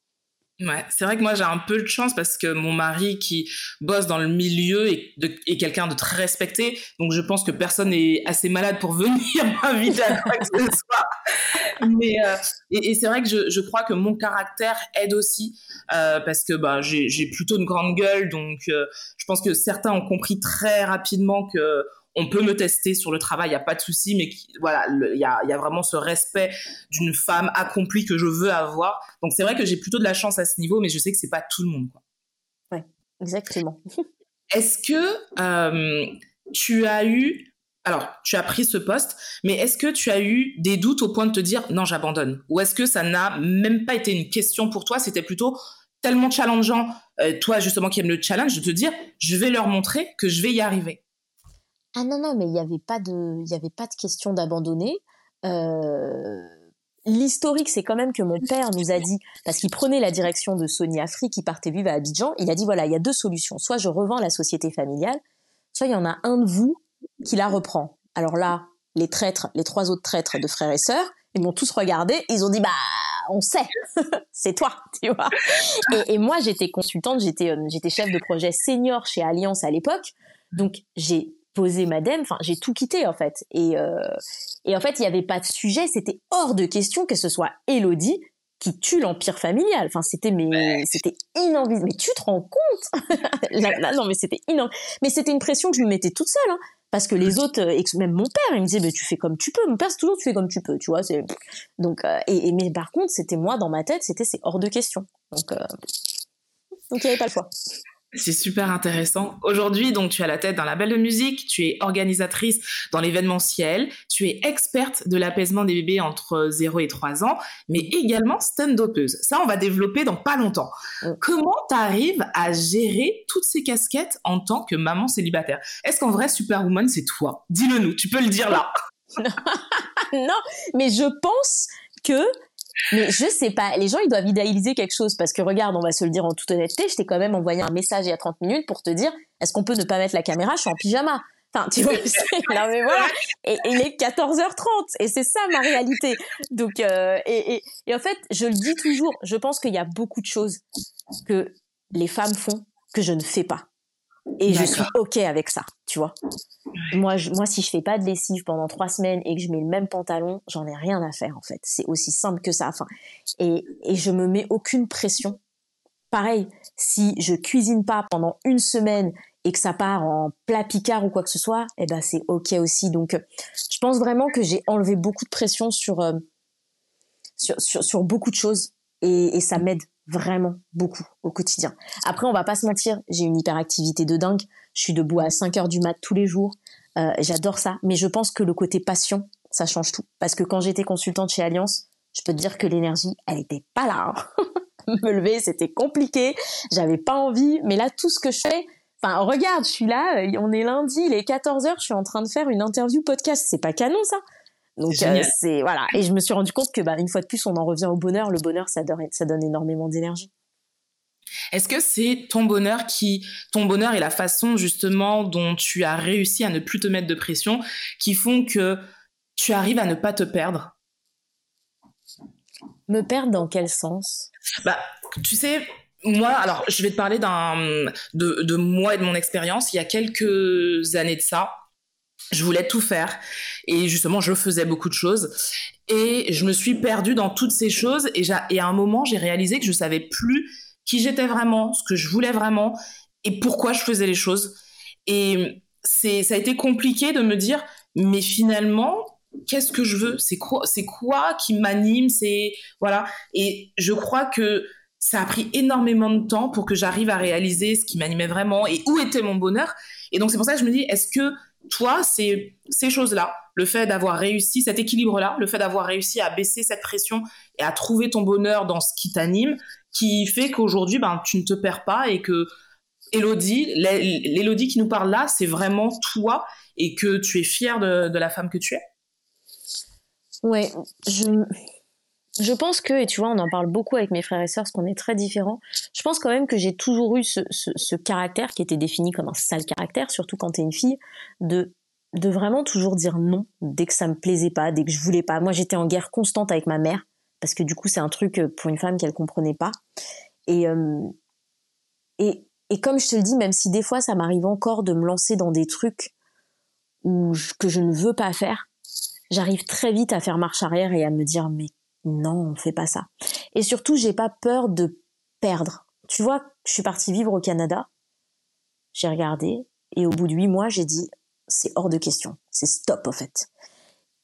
Ouais, c'est vrai que moi j'ai un peu de chance parce que mon mari qui bosse dans le milieu est, est quelqu'un de très respecté, donc je pense que personne n'est assez malade pour venir m'inviter à quoi que ce soit. Mais euh, et, c'est vrai que je, je, crois que mon caractère aide aussi euh, parce que bah j'ai plutôt une grande gueule, donc euh, je pense que certains ont compris très rapidement que on peut me tester sur le travail, il y a pas de souci, mais voilà, il y a, y a vraiment ce respect d'une femme accomplie que je veux avoir. Donc c'est vrai que j'ai plutôt de la chance à ce niveau, mais je sais que c'est pas tout le monde. Quoi. Ouais, exactement. Est-ce que euh, tu as eu alors, tu as pris ce poste, mais est-ce que tu as eu des doutes au point de te dire non, j'abandonne? Ou est-ce que ça n'a même pas été une question pour toi C'était plutôt tellement challengeant, euh, toi justement qui aimes le challenge, de te dire je vais leur montrer que je vais y arriver? Ah non, non, mais il n'y avait, pas de, y avait pas de question d'abandonner. Euh, l'historique, c'est quand même que mon père nous a dit, parce qu'il prenait la direction de Sony Afrique, il partait vivre à Abidjan, il a dit voilà, il y a deux solutions. Soit je revends la société familiale, soit il y en a un de vous qui la reprend. Alors là, les traîtres, les trois autres traîtres de frères et sœurs, ils m'ont tous regardé, ils ont dit bah on sait, c'est toi, tu vois. Et, moi j'étais consultante, j'étais euh, j'étais chef de projet senior chez Alliance à l'époque, donc j'ai posé madame, enfin j'ai tout quitté en fait. Et euh, et en fait il n'y avait pas de sujet, c'était hors de question que ce soit Elodie qui tue l'empire familial. Enfin, c'était mais c'était inenvisageable. Mais tu te rends compte? Là, non, mais c'était. Mais c'était une pression que je me mettais toute seule. Hein parce que les autres et même mon père il me disait bah, tu fais comme tu peux mon père c'est toujours tu fais comme tu peux tu vois c'est donc euh, et, mais par contre c'était moi dans ma tête c'était c'est hors de question donc euh, donc il n'y avait pas le choix c'est super intéressant. Aujourd'hui, donc, tu as la tête d'un label de musique, tu es organisatrice dans l'événementiel, tu es experte de l'apaisement des bébés entre 0 et 3 ans, mais également stand-upeuse. Ça, on va développer dans pas longtemps. Mm. Comment tu arrives à gérer toutes ces casquettes en tant que maman célibataire? Est-ce qu'en vrai, Superwoman, c'est toi? Dis-le nous, tu peux le dire là. non, mais je pense que mais je sais pas, les gens ils doivent idéaliser quelque chose parce que regarde, on va se le dire en toute honnêteté, je t'ai quand même envoyé un message il y a 30 minutes pour te dire est-ce qu'on peut ne pas mettre la caméra, je suis en pyjama. Enfin, tu vois, non mais voilà. Et, il est 14h30 et c'est ça ma réalité. Donc euh, et, et, et en fait, je le dis toujours, je pense qu'il y a beaucoup de choses que les femmes font que je ne fais pas. Et je suis ok avec ça, tu vois. Moi, moi, si je fais pas de lessive pendant trois semaines et que je mets le même pantalon, j'en ai rien à faire en fait. C'est aussi simple que ça. Enfin, et, et je me mets aucune pression. Pareil, si je cuisine pas pendant une semaine et que ça part en plat picard ou quoi que ce soit, eh ben c'est ok aussi. Donc, je pense vraiment que j'ai enlevé beaucoup de pression sur, euh, sur, sur, sur beaucoup de choses et, et ça m'aide vraiment beaucoup au quotidien. Après, on va pas se mentir, j'ai une hyperactivité de dingue. Je suis debout à 5 heures du mat tous les jours. Euh, J'adore ça, mais je pense que le côté passion, ça change tout. Parce que quand j'étais consultante chez Alliance, je peux te dire que l'énergie, elle était pas là. Hein. Me lever, c'était compliqué. J'avais pas envie. Mais là, tout ce que je fais, enfin, regarde, je suis là, on est lundi, il est 14 heures, je suis en train de faire une interview podcast. C'est pas canon, ça? Donc euh, c'est voilà. Et je me suis rendu compte que bah, une fois de plus, on en revient au bonheur. Le bonheur, ça donne, ça donne énormément d'énergie. Est-ce que c'est ton bonheur qui, ton bonheur et la façon justement dont tu as réussi à ne plus te mettre de pression, qui font que tu arrives à ne pas te perdre? Me perdre dans quel sens? Bah, tu sais, moi, alors je vais te parler d'un de, de moi et de mon expérience. Il y a quelques années de ça, je voulais tout faire. Et justement je faisais beaucoup de choses. Et je me suis perdue dans toutes ces choses. Et, à un moment j'ai réalisé que je savais plus qui j'étais vraiment, ce que je voulais vraiment et pourquoi je faisais les choses. Et c'est ça a été compliqué de me dire mais finalement qu'est-ce que je veux? C'est quoi c'est quoi qui m'anime? C'est voilà. Et je crois que ça a pris énormément de temps pour que j'arrive à réaliser ce qui m'animait vraiment et où était mon bonheur. Et donc c'est pour ça que je me dis est-ce que toi, c'est ces choses-là, le fait d'avoir réussi, cet équilibre-là, le fait d'avoir réussi à baisser cette pression et à trouver ton bonheur dans ce qui t'anime, qui fait qu'aujourd'hui, ben, tu ne te perds pas et que Elodie, l'Elodie qui nous parle là, c'est vraiment toi et que tu es fière de, la femme que tu es. Ouais, je, je pense que, et tu vois, on en parle beaucoup avec mes frères et sœurs, parce qu'on est très différents. Je pense quand même que j'ai toujours eu ce, caractère qui était défini comme un sale caractère, surtout quand t'es une fille, de vraiment toujours dire non dès que ça me plaisait pas, dès que je voulais pas. Moi, j'étais en guerre constante avec ma mère parce que du coup, c'est un truc euh, pour une femme qu'elle comprenait pas. Et euh, et comme je te le dis, même si des fois ça m'arrive encore de me lancer dans des trucs où que je ne veux pas faire, j'arrive très vite à faire marche arrière et à me dire mais non, on fait pas ça. Et surtout, j'ai pas peur de perdre. Tu vois, je suis partie vivre au Canada. J'ai regardé et au bout de huit mois, j'ai dit c'est hors de question. C'est stop, en fait.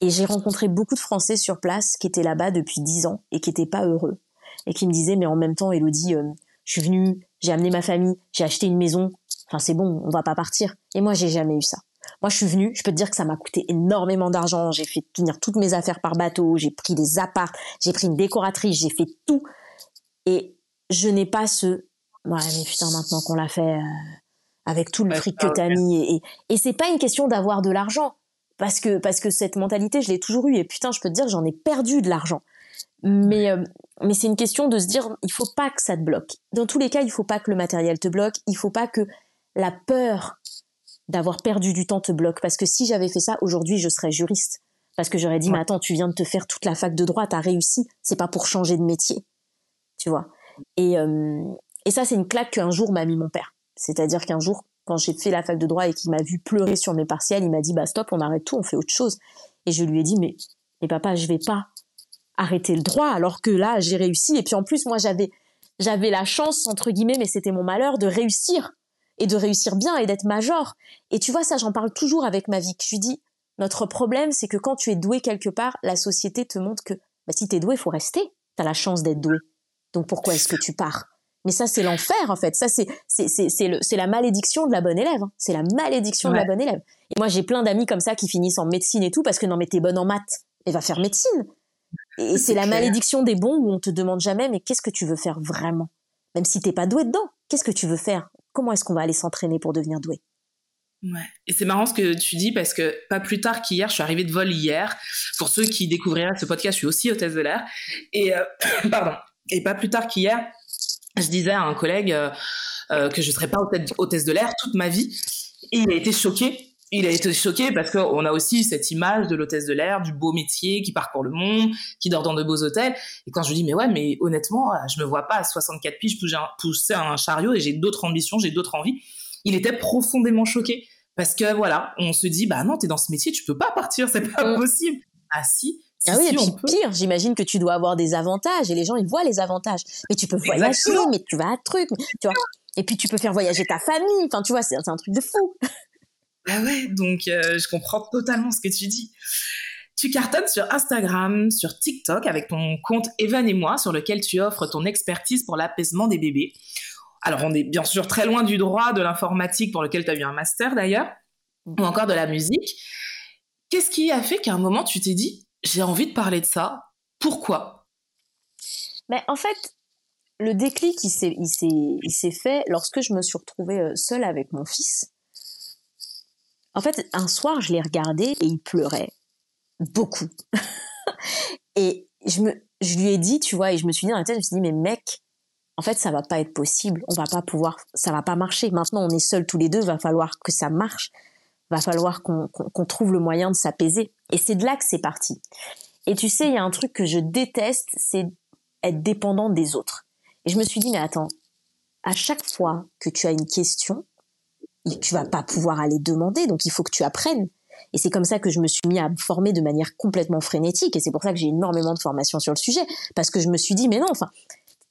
Et j'ai rencontré beaucoup de Français sur place qui étaient là-bas depuis dix ans et qui n'étaient pas heureux. Et qui me disaient, mais en même temps, Elodie, euh, je suis venue, j'ai amené ma famille, j'ai acheté une maison. Enfin, c'est bon, on va pas partir. Et moi, j'ai jamais eu ça. Moi, je suis venue, je peux te dire que ça m'a coûté énormément d'argent. J'ai fait tenir toutes mes affaires par bateau, j'ai pris des apparts, j'ai pris une décoratrice, j'ai fait tout. Et je n'ai pas ce, ouais, mais putain, maintenant qu'on l'a fait, euh, avec tout le fric que t'as mis. Et, et, et c'est pas une question d'avoir de l'argent. Parce que, parce que cette mentalité, je l'ai toujours eue. Et putain, je peux te dire, j'en ai perdu de l'argent. Mais, euh, mais c'est une question de se dire, il faut pas que ça te bloque. Dans tous les cas, il faut pas que le matériel te bloque. Il faut pas que la peur d'avoir perdu du temps te bloque. Parce que si j'avais fait ça, aujourd'hui, je serais juriste. Parce que j'aurais dit, mais attends, tu viens de te faire toute la fac de droit, t'as réussi. C'est pas pour changer de métier. Tu vois. Et, euh, et ça, c'est une claque qu'un jour m'a mis mon père. C'est-à-dire qu'un jour, quand j'ai fait la fac de droit et qu'il m'a vu pleurer sur mes partiels, il m'a dit, bah stop, on arrête tout, on fait autre chose. Et je lui ai dit, mais, mais papa, je vais pas arrêter le droit alors que là, j'ai réussi. Et puis en plus, moi, j'avais, j'avais la chance, entre guillemets, mais c'était mon malheur de réussir et de réussir bien et d'être major. Et tu vois, ça, j'en parle toujours avec ma vie. Je lui dis, notre problème, c'est que quand tu es doué quelque part, la société te montre que bah, si tu es doué, il faut rester. Tu as la chance d'être doué. Donc pourquoi est-ce que tu pars? Mais ça, c'est l'enfer, en fait. Ça, c'est c'est la malédiction de la bonne élève. Hein. C'est la malédiction ouais. de la bonne élève. Et moi, j'ai plein d'amis comme ça qui finissent en médecine et tout parce que non, mais t'es bonne en maths. Et va faire médecine. Et c'est la malédiction des bons où on te demande jamais, mais qu'est-ce que tu veux faire vraiment? Même si t'es pas doué dedans, qu'est-ce que tu veux faire? Comment est-ce qu'on va aller s'entraîner pour devenir doué? Ouais. Et c'est marrant ce que tu dis parce que pas plus tard qu'hier, je suis arrivée de vol hier. Pour ceux qui découvriraient ce podcast, je suis aussi hôtesse de l'air. Et euh, pardon. Et pas plus tard qu'hier, je disais à un collègue euh, euh, que je serais pas hôtesse de l'air toute ma vie. Et il a été choqué. Il a été choqué parce qu'on a aussi cette image de l'hôtesse de l'air, du beau métier qui parcourt le monde, qui dort dans de beaux hôtels. Et quand je lui dis, mais ouais, mais honnêtement, je me vois pas à 64 piges pousser un chariot et j'ai d'autres ambitions, j'ai d'autres envies. Il était profondément choqué parce que voilà, on se dit, bah non, t'es dans ce métier, tu peux pas partir, c'est pas mmh. possible. Ah si, ah oui, et puis pire, j'imagine que tu dois avoir des avantages et les gens ils voient les avantages. Mais tu peux voyager, Exactement. mais tu vas à truc, tu vois. Et puis tu peux faire voyager ta famille. Enfin, tu vois, c'est un truc de fou. Ah ouais, donc euh, je comprends totalement ce que tu dis. Tu cartonnes sur Instagram, sur TikTok avec ton compte Evan et moi, sur lequel tu offres ton expertise pour l'apaisement des bébés. Alors on est bien sûr très loin du droit, de l'informatique pour lequel tu as eu un master d'ailleurs, ou encore de la musique. Qu'est-ce qui a fait qu'à un moment tu t'es dit j'ai envie de parler de ça? Pourquoi? Mais en fait, le déclic, il s'est, fait lorsque je me suis retrouvée euh, seule avec mon fils. En fait, un soir, je l'ai regardé et il pleurait beaucoup. et je me, je lui ai dit, tu vois, et je me suis dit dans la tête, je me suis dit, mais mec, en fait, ça va pas être possible. On va pas pouvoir, ça va pas marcher. Maintenant, on est seuls tous les deux. Va falloir que ça marche. Va falloir qu'on, trouve le moyen de s'apaiser. Et c'est de là que c'est parti. Et tu sais, il y a un truc que je déteste, c'est être dépendant des autres. Et je me suis dit, mais attends, à chaque fois que tu as une question, tu vas pas pouvoir aller demander, donc il faut que tu apprennes. Et c'est comme ça que je me suis mis à me former de manière complètement frénétique. Et c'est pour ça que j'ai énormément de formations sur le sujet. Parce que je me suis dit, mais non, enfin,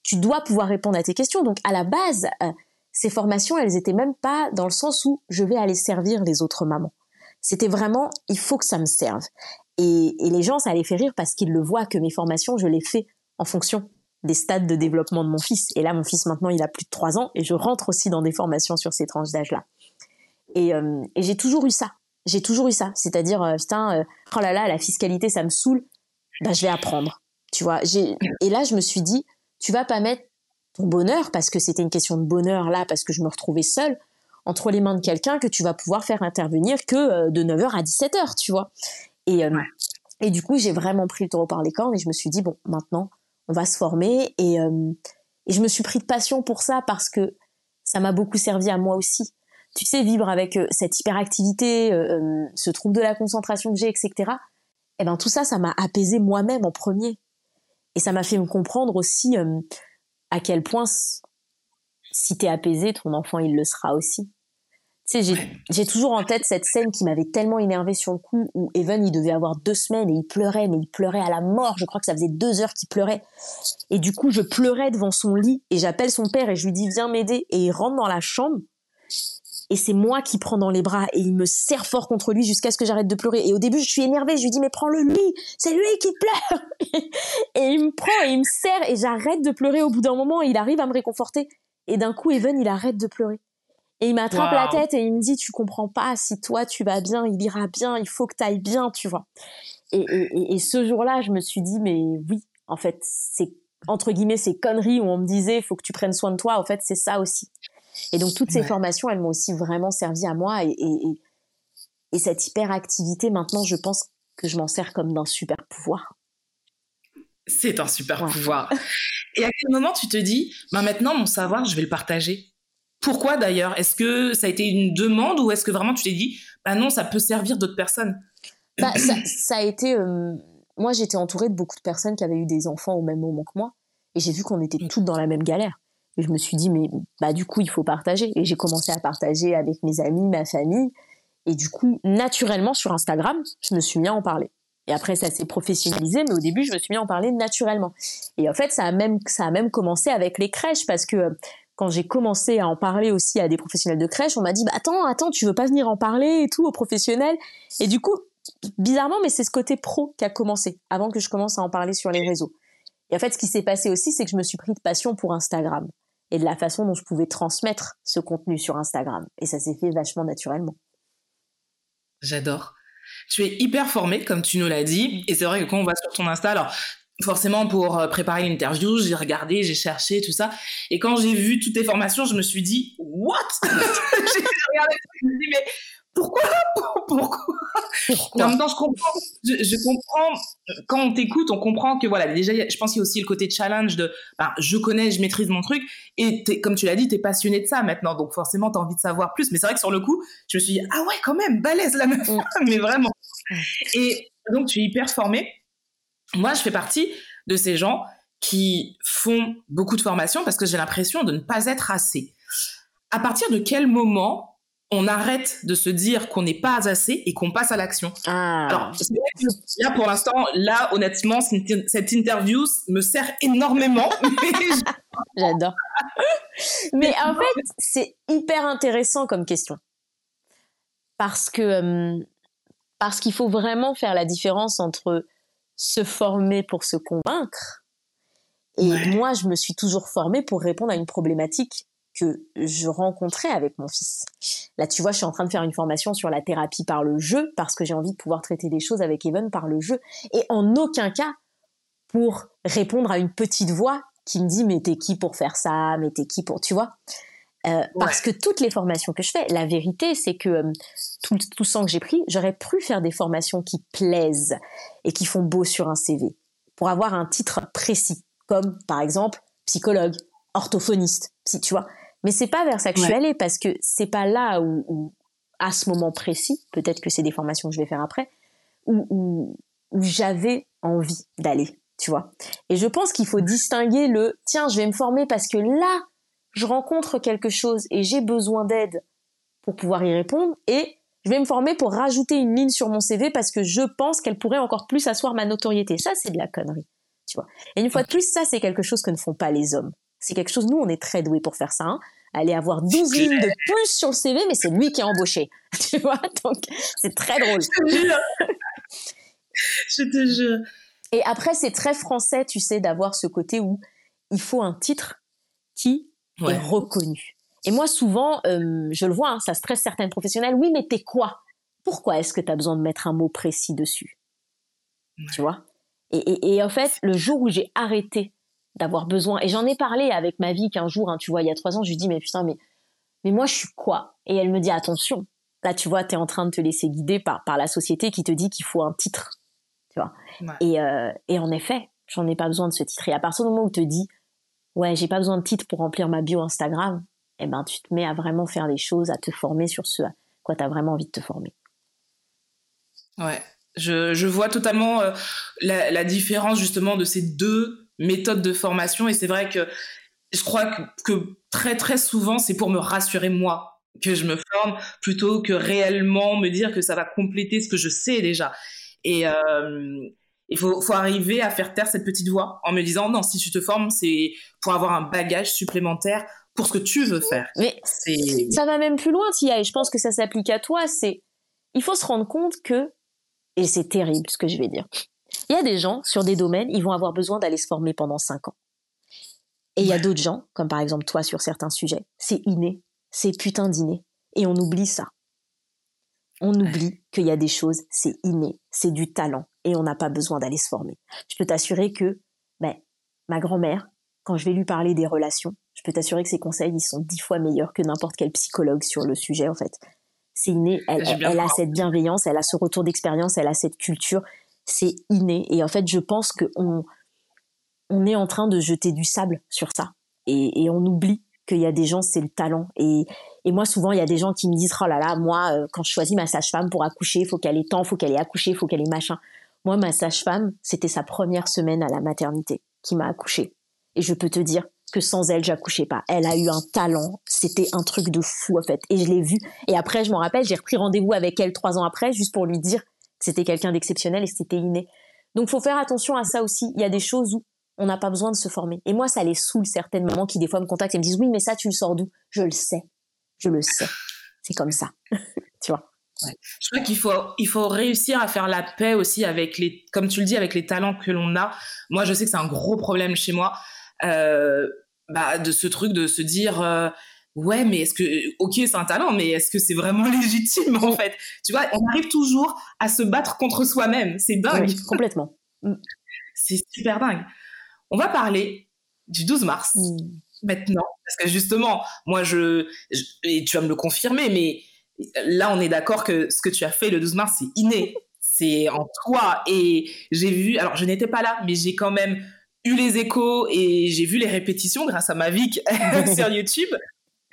tu dois pouvoir répondre à tes questions. Donc à la base, euh, ces formations, elles étaient même pas dans le sens où je vais aller servir les autres mamans. C'était vraiment, il faut que ça me serve. Et, et les gens, ça les fait rire parce qu'ils le voient que mes formations, je les fais en fonction des stades de développement de mon fils. Et là, mon fils, maintenant, il a plus de trois ans et je rentre aussi dans des formations sur ces tranches d'âge-là. Et, euh, et j'ai toujours eu ça. J'ai toujours eu ça. C'est-à-dire, euh, putain, euh, oh là là, la fiscalité, ça me saoule. Bah, je vais apprendre. Tu vois, et là, je me suis dit, tu vas pas mettre ton bonheur, parce que c'était une question de bonheur là, parce que je me retrouvais seule, entre les mains de quelqu'un que tu vas pouvoir faire intervenir que de 9h à 17h, tu vois. Et, et du coup, j'ai vraiment pris le taureau par les cornes et je me suis dit, bon, maintenant, on va se former. Et, et je me suis pris de passion pour ça parce que ça m'a beaucoup servi à moi aussi. Tu sais, vivre avec euh, cette hyperactivité, euh, ce trouble de la concentration que j'ai, etc. Eh ben tout ça, ça m'a apaisé moi-même en premier. Et ça m'a fait me comprendre aussi à quel point si t'es apaisé, ton enfant il le sera aussi. Tu sais, j'ai, j'ai toujours en tête cette scène qui m'avait tellement énervé sur le coup où Evan il devait avoir deux semaines et il pleurait, mais il pleurait à la mort. Je crois que ça faisait deux heures qu'il pleurait. Et du coup, je pleurais devant son lit et j'appelle son père et je lui dis viens m'aider et il rentre dans la chambre Et c'est moi qui prends dans les bras et il me serre fort contre lui jusqu'à ce que j'arrête de pleurer. Et au début, je suis énervée. Je lui dis, mais prends-le lui. C'est lui qui pleure. et il me prend et il me serre et j'arrête de pleurer au bout d'un moment. il arrive à me réconforter. Et d'un coup, Evan, il arrête de pleurer. Et il m'attrape la tête et il me dit, tu comprends pas, si toi tu vas bien, il ira bien, il faut que tu ailles bien, tu vois. Et, et, et ce jour-là, je me suis dit, mais oui, en fait, c'est entre guillemets ces conneries où on me disait, faut que tu prennes soin de toi, en fait, c'est ça aussi. Et donc toutes ces formations, elles m'ont aussi vraiment servi à moi et, et, et cette hyperactivité, maintenant, je pense que je m'en sers comme d'un super pouvoir. C'est un super pouvoir. Et à quel moment tu te dis, bah maintenant mon savoir, je vais le partager? Pourquoi d'ailleurs? Est-ce que ça a été une demande ou est-ce que vraiment tu t'es dit, bah non, ça peut servir d'autres personnes? Bah, ça, a été. Euh, moi, j'étais entourée de beaucoup de personnes qui avaient eu des enfants au même moment que moi, et j'ai vu qu'on était mm. toutes dans la même galère. Je me suis dit, mais bah du coup, il faut partager. Et j'ai commencé à partager avec mes amis, ma famille. Et du coup, naturellement, sur Instagram, je me suis mis à en parler. Et après, ça s'est professionnalisé, mais au début, je me suis mis à en parler naturellement. Et en fait, ça a même, ça a même commencé avec les crèches, parce que quand j'ai commencé à en parler aussi à des professionnels de crèche, on m'a dit, bah, attends, attends, tu veux pas venir en parler et tout aux professionnels? Et du coup, bizarrement, mais c'est ce côté pro qui a commencé avant que je commence à en parler sur les réseaux. Et en fait, ce qui s'est passé aussi, c'est que je me suis pris de passion pour Instagram et de la façon dont je pouvais transmettre ce contenu sur Instagram. Et ça s'est fait vachement naturellement. J'adore. Tu es hyper formée, comme tu nous l'as dit. Et c'est vrai que quand on va sur ton Insta, alors forcément pour euh, préparer l'interview, j'ai regardé, j'ai cherché, tout ça. Et quand j'ai vu toutes tes formations, je me suis dit, what? J'ai regardé, je me suis dit, mais pourquoi Pourquoi, En même temps, je comprends. Je, comprends. Quand on t'écoute, on comprend que voilà. Déjà, je pense qu'il y a aussi le côté challenge de. Ben, je connais, je maîtrise mon truc. Et comme tu l'as dit, t'es passionné de ça maintenant, donc forcément, t'as envie de savoir plus. Mais c'est vrai que sur le coup, je me suis dit ah ouais, quand même, balèze la meuf, mm. mais vraiment. Et donc, tu es hyper formé. Moi, je fais partie de ces gens qui font beaucoup de formations parce que j'ai l'impression de ne pas être assez. À partir de quel moment on arrête de se dire qu'on n'est pas assez et qu'on passe à l'action. Ah. Alors, là, pour l'instant, là, honnêtement, cette interview me sert énormément. J'adore. Mais en fait, c'est hyper intéressant comme question. Parce que, euh, parce qu'il faut vraiment faire la différence entre se former pour se convaincre et moi, je me suis toujours formée pour répondre à une problématique que je rencontrais avec mon fils. Là, tu vois, je suis en train de faire une formation sur la thérapie par le jeu parce que j'ai envie de pouvoir traiter des choses avec Evan par le jeu et en aucun cas pour répondre à une petite voix qui me dit mais t'es qui pour faire ça, mais t'es qui pour, tu vois? Euh, parce que toutes les formations que je fais, la vérité, c'est que euh, tout, tout sang que j'ai pris, j'aurais pu faire des formations qui plaisent et qui font beau sur un CV pour avoir un titre précis, comme par exemple psychologue, orthophoniste, si tu vois. Mais c'est pas vers ça que je suis allée parce que c'est pas là où, à ce moment précis, peut-être que c'est des formations que je vais faire après, où, où, j'avais envie d'aller, tu vois. Et je pense qu'il faut distinguer le tiens, je vais me former parce que là, je rencontre quelque chose et j'ai besoin d'aide pour pouvoir y répondre et je vais me former pour rajouter une ligne sur mon CV parce que je pense qu'elle pourrait encore plus asseoir ma notoriété. Ça, c'est de la connerie, tu vois. Et une fois de plus, ça, c'est quelque chose que ne font pas les hommes. C'est quelque chose, nous, on est très doués pour faire ça. Hein aller avoir 12 lignes de plus sur le CV, mais c'est lui qui est embauché. Tu vois, donc c'est très drôle. Je te jure. Je te jure. Et après, c'est très français, tu sais, d'avoir ce côté où il faut un titre qui est reconnu. Et moi, souvent, euh, je le vois, hein, ça stresse certaines professionnels. Oui, mais t'es quoi? Pourquoi est-ce que tu as besoin de mettre un mot précis dessus? Tu vois? Et, et, en fait, le jour où j'ai arrêté d'avoir besoin. Et j'en ai parlé avec ma vie qu'un jour, hein, tu vois, il y a trois ans, je lui dis, mais putain, mais, mais moi, je suis quoi? Et elle me dit, attention, là, tu vois, tu es en train de te laisser guider par, par la société qui te dit qu'il faut un titre. Tu vois et, euh, et en effet, j'en ai pas besoin de ce titre. Et à partir du moment où tu te dis, ouais, j'ai pas besoin de titre pour remplir ma bio Instagram, eh ben, tu te mets à vraiment faire des choses, à te former sur ce à quoi tu as vraiment envie de te former. Ouais, je, je vois totalement euh, la, la différence justement de ces deux méthode de formation. Et c'est vrai que je crois que, très très souvent, c'est pour me rassurer moi que je me forme plutôt que réellement me dire que ça va compléter ce que je sais déjà. Et euh, il faut, faut arriver à faire taire cette petite voix en me disant non, si tu te formes, c'est pour avoir un bagage supplémentaire pour ce que tu veux faire. Mais ça va même plus loin, Tia, et je pense que ça s'applique à toi. C'est, il faut se rendre compte que, et c'est terrible ce que je vais dire, il y a des gens sur des domaines, ils vont avoir besoin d'aller se former pendant cinq ans. Et il y a d'autres gens, comme par exemple toi sur certains sujets, c'est inné, c'est putain d'inné. Et on oublie ça. On oublie qu'il y a des choses, c'est inné, c'est du talent, et on n'a pas besoin d'aller se former. Je peux t'assurer que ben, ma grand-mère, quand je vais lui parler des relations, je peux t'assurer que ses conseils, ils sont dix fois meilleurs que n'importe quel psychologue sur le sujet, en fait. C'est inné, elle, elle a cette bienveillance, elle a ce retour d'expérience, elle a cette culture, c'est inné. Et en fait, je pense qu'on on est en train de jeter du sable sur ça. Et, on oublie qu'il y a des gens, c'est le talent. Et, et moi, souvent, il y a des gens qui me disent, oh là là, moi, euh, quand je choisis ma sage-femme pour accoucher, il faut qu'elle ait temps, faut qu'elle ait accouché, faut qu'elle ait machin. Moi, ma sage-femme, c'était sa première semaine à la maternité qui m'a accouché. Et je peux te dire que sans elle, j'accouchais pas. Elle a eu un talent. C'était un truc de fou, en fait. Et je l'ai vu. Et après, je m'en rappelle, j'ai repris rendez-vous avec elle trois ans après, juste pour lui dire c'était quelqu'un d'exceptionnel et c'était inné. Donc, faut faire attention à ça aussi. Il y a des choses où on n'a pas besoin de se former. Et moi, ça les saoule certaines mamans qui des fois me contactent et me disent oui, mais ça, tu le sors d'où? Je le sais, je le sais. C'est comme ça, tu vois. Je crois qu'il faut il faut réussir à faire la paix aussi avec les comme tu le dis avec les talents que l'on a. Moi, je sais que c'est un gros problème chez moi euh, bah, de ce truc de se dire euh, ouais mais est-ce que ok c'est un talent mais est-ce que c'est vraiment légitime en fait? Tu vois on arrive toujours à se battre contre soi-même c'est dingue complètement mm. c'est super dingue on va parler du 12 mars mmh. maintenant, parce que justement, moi, je, et tu vas me le confirmer, mais là, on est d'accord que ce que tu as fait le 12 mars, c'est inné, c'est en toi. Et j'ai vu, alors je n'étais pas là, mais j'ai quand même eu les échos et j'ai vu les répétitions grâce à ma vie sur YouTube.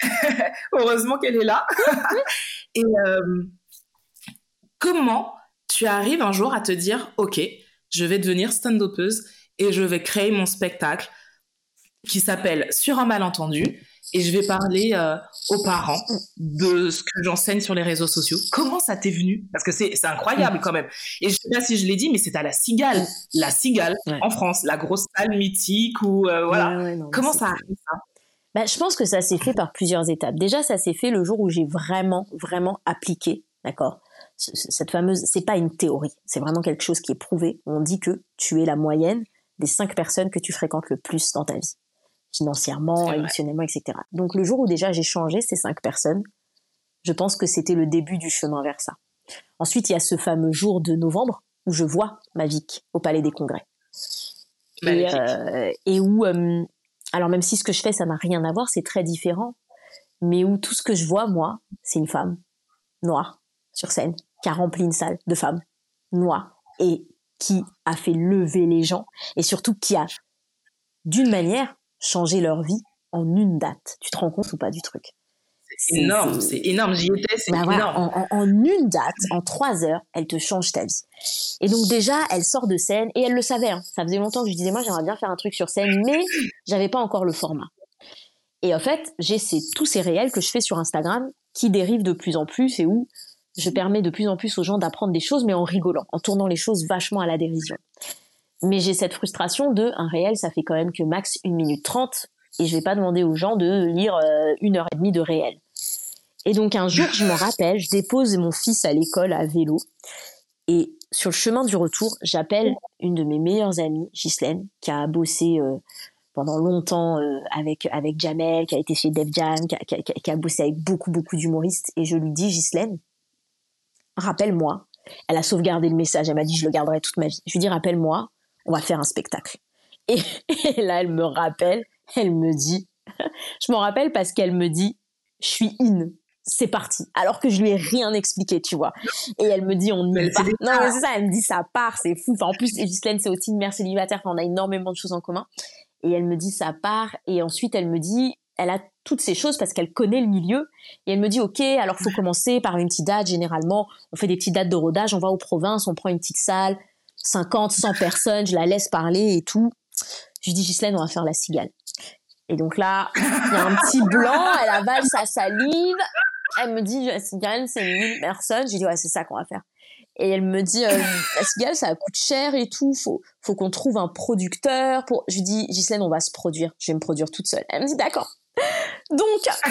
Heureusement qu'elle est là. et euh, comment tu arrives un jour à te dire, ok, je vais devenir stand-upeuse et je vais créer mon spectacle qui s'appelle Sur un malentendu et je vais parler euh, aux parents de ce que j'enseigne sur les réseaux sociaux. Comment ça t'est venu? Parce que c'est incroyable quand même. Et je sais pas si je l'ai dit, mais c'est à la Cigale, la Cigale en France, la grosse salle mythique ou euh, voilà. Comment ça arrive ça? Bah, je pense que ça s'est fait par plusieurs étapes. Déjà, ça s'est fait le jour où j'ai vraiment, vraiment appliqué, d'accord? Cette fameuse, c'est pas une théorie, c'est vraiment quelque chose qui est prouvé. On dit que tu es la moyenne des cinq personnes que tu fréquentes le plus dans ta vie, financièrement, émotionnellement, etc. Donc le jour où déjà j'ai changé ces cinq personnes, je pense que c'était le début du chemin vers ça. Ensuite, il y a ce fameux jour de novembre où je vois Mavic au Palais des Congrès. Et, euh, et, où, euh, alors même si ce que je fais, ça n'a rien à voir, c'est très différent, mais où tout ce que je vois, moi, c'est une femme noire sur scène qui a rempli une salle de femmes noires et qui a fait lever les gens et surtout qui a, d'une manière, changé leur vie en une date. Tu te rends compte ou pas du truc? C'est énorme, c'est énorme. J'y étais, c'est bah énorme. en, une date, en trois heures, elle te change ta vie. Et donc déjà, elle sort de scène et elle le savait. Hein. Ça faisait longtemps que je disais moi j'aimerais bien faire un truc sur scène, mais j'avais pas encore le format. Et en fait, j'ai tous ces réels que je fais sur Instagram qui dérivent de plus en plus et où je permets de plus en plus aux gens d'apprendre des choses, mais en rigolant, en tournant les choses vachement à la dérision. Mais j'ai cette frustration de un réel, ça fait quand même que max une minute trente, et je vais pas demander aux gens de lire euh, une heure et demie de réel. Et donc un jour, je me rappelle, je dépose mon fils à l'école à vélo, et sur le chemin du retour, j'appelle une de mes meilleures amies, Ghislaine, qui a bossé euh, pendant longtemps euh, avec avec Jamel, qui a été chez Def Jam, qui a, qui a bossé avec beaucoup beaucoup d'humoristes, et je lui dis Ghislaine, rappelle-moi. Elle a sauvegardé le message, elle m'a dit je le garderai toute ma vie. Je lui dis rappelle-moi, on va faire un spectacle. Et, là, elle me rappelle, elle me dit, je m'en rappelle parce qu'elle me dit, je suis in, c'est parti. Alors que je lui ai rien expliqué, tu vois. Et elle me dit, on y va. Non, mais c'est ça, elle me dit, ça part, c'est fou. en plus, Ghislaine, c'est aussi une mère célibataire, on a énormément de choses en commun. Et elle me dit, ça part. Et ensuite, elle me dit, elle a toutes ces choses parce qu'elle connaît le milieu et elle me dit ok alors faut commencer par une petite date généralement on fait des petites dates de rodage on va aux provinces on prend une petite salle 50 100 personnes je la laisse parler et tout je lui dis Ghislaine on va faire la cigale. Et donc là il y a un petit blanc elle avale sa salive. Elle me dit la cigale c'est 1000 personnes j'ai dit ouais c'est ça qu'on va faire. Et elle me dit euh, la cigale ça coûte cher et tout. Faut faut qu'on trouve un producteur pour je lui dis Ghislaine on va se produire. Je vais me produire toute seule. Elle me dit d'accord. Donc,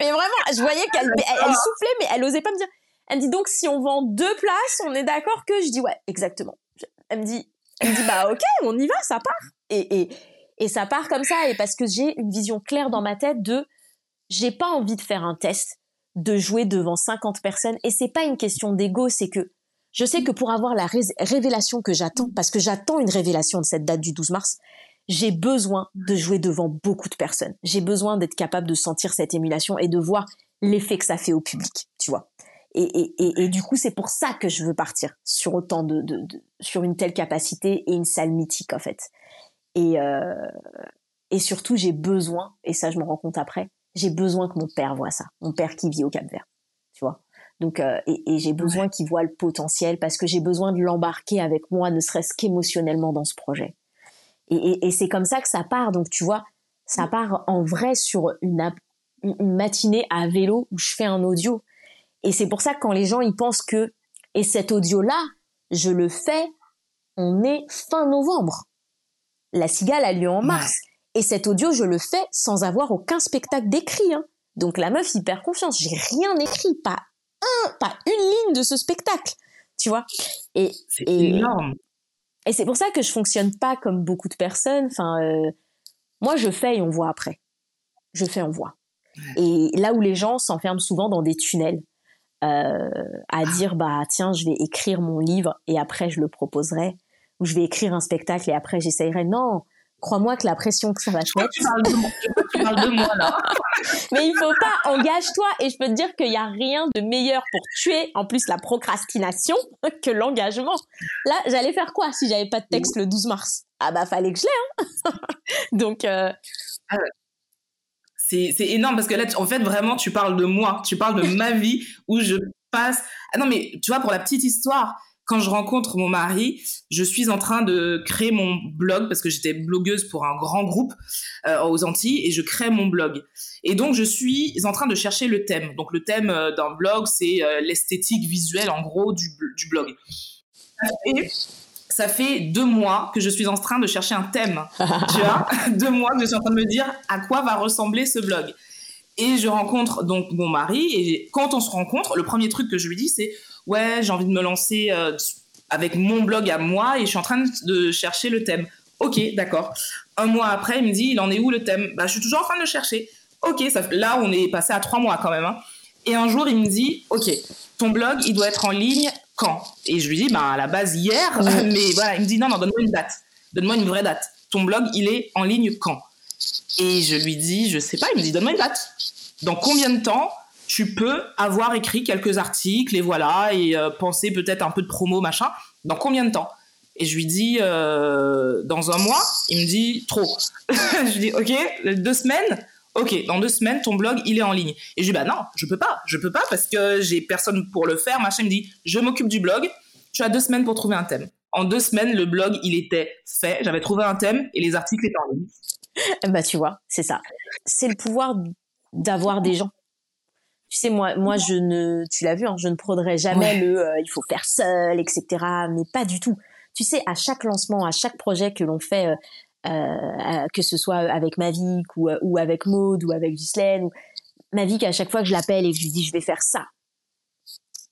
mais vraiment, je voyais qu'elle elle, soufflait, mais elle osait pas me dire. Elle me dit donc si on vend deux places, on est d'accord que je dis ouais, exactement. Elle me dit, elle me dit bah ok, on y va, ça part. Et, ça part comme ça, et parce que j'ai une vision claire dans ma tête de j'ai pas envie de faire un test, de jouer devant 50 personnes, et c'est pas une question d'ego, c'est que je sais que pour avoir la révélation que j'attends, parce que j'attends une révélation de cette date du 12 mars, j'ai besoin de jouer devant beaucoup de personnes. J'ai besoin d'être capable de sentir cette émulation et de voir l'effet que ça fait au public, tu vois. Et, du coup, c'est pour ça que je veux partir sur autant de, sur une telle capacité et une salle mythique en fait. Et euh, et surtout, j'ai besoin, et ça je me rends compte après, j'ai besoin que mon père voit ça, mon père qui vit au Cap Vert, tu vois. Donc euh, et, et j'ai besoin qu'il voit le potentiel parce que j'ai besoin de l'embarquer avec moi, ne serait-ce qu'émotionnellement dans ce projet. Et, et c'est comme ça que ça part. Donc tu vois, ça part en vrai sur une, une matinée à vélo où je fais un audio. Et c'est pour ça que quand les gens ils pensent que et cet audio là, je le fais, on est fin novembre. La cigale a lieu en mars. Et cet audio, je le fais sans avoir aucun spectacle d'écrit. Hein. Donc la meuf hyper confiance. J'ai rien écrit, pas un, pas une ligne de ce spectacle. Tu vois Et c'est énorme. Et c'est pour ça que je fonctionne pas comme beaucoup de personnes. Enfin, euh, moi, je fais et on voit après. Je fais, on voit. Et là où les gens s'enferment souvent dans des tunnels, euh, à ah. dire bah tiens, je vais écrire mon livre et après je le proposerai, ou je vais écrire un spectacle et après j'essayerai. Non, crois-moi que la pression que ça va te mettre. Tu parles de moi, tu parles de moi là. Mais il faut pas, engage-toi et je peux te dire qu'il y a rien de meilleur pour tuer en plus la procrastination que l'engagement. Là, j'allais faire quoi si j'avais pas de texte le 12 mars? Ah bah fallait que je l'ai. Hein Donc. Euh... Ah c'est énorme parce que là, en fait, vraiment, tu parles de moi, tu parles de ma vie où je passe. Ah non, mais tu vois, pour la petite histoire, quand je rencontre mon mari, je suis en train de créer mon blog parce que j'étais blogueuse pour un grand groupe euh, aux Antilles et je crée mon blog. Et donc je suis en train de chercher le thème. Donc le thème euh, d'un blog, c'est euh, l'esthétique visuelle en gros du, du blog. Et ça fait deux mois que je suis en train de chercher un thème. tu vois, deux mois que je suis en train de me dire à quoi va ressembler ce blog? Et je rencontre donc mon mari et quand on se rencontre, le premier truc que je lui dis c'est ouais, j'ai envie de me lancer euh, avec mon blog à moi et je suis en train de chercher le thème. Ok, d'accord. Un mois après, il me dit, il en est où le thème? Bah, je suis toujours en train de le chercher. Ok, ça, là, on est passé à trois mois quand même. Hein. Et un jour, il me dit, ok, ton blog, il doit être en ligne quand? Et je lui dis, bah, à la base hier, mais voilà, il me dit, non, non, donne-moi une date. Donne-moi une vraie date. Ton blog, il est en ligne quand? Et je lui dis, je sais pas, il me dit, donne-moi une date. Dans combien de temps tu peux avoir écrit quelques articles et voilà, et euh, penser peut-être un peu de promo, machin. Dans combien de temps? Et je lui dis, euh, dans un mois, il me dit, trop. je lui dis, ok, deux semaines? Ok, dans deux semaines, ton blog, il est en ligne. Et je lui dis, bah non, je peux pas, je peux pas parce que j'ai personne pour le faire. Machin, il me dit, je m'occupe du blog, tu as deux semaines pour trouver un thème. En deux semaines, le blog, il était fait, j'avais trouvé un thème et les articles étaient en ligne. Bah tu vois, c'est ça. C'est le pouvoir d'avoir des gens tu sais moi moi je ne tu l'as vu hein, je ne prônerai jamais le euh, il faut faire seul etc mais pas du tout. Tu sais à chaque lancement à chaque projet que l'on fait euh, euh que ce soit avec Mavic ou, ou avec Maude ou avec Ghislaine ou Mavic à chaque fois que je l'appelle et que je lui dis je vais faire ça.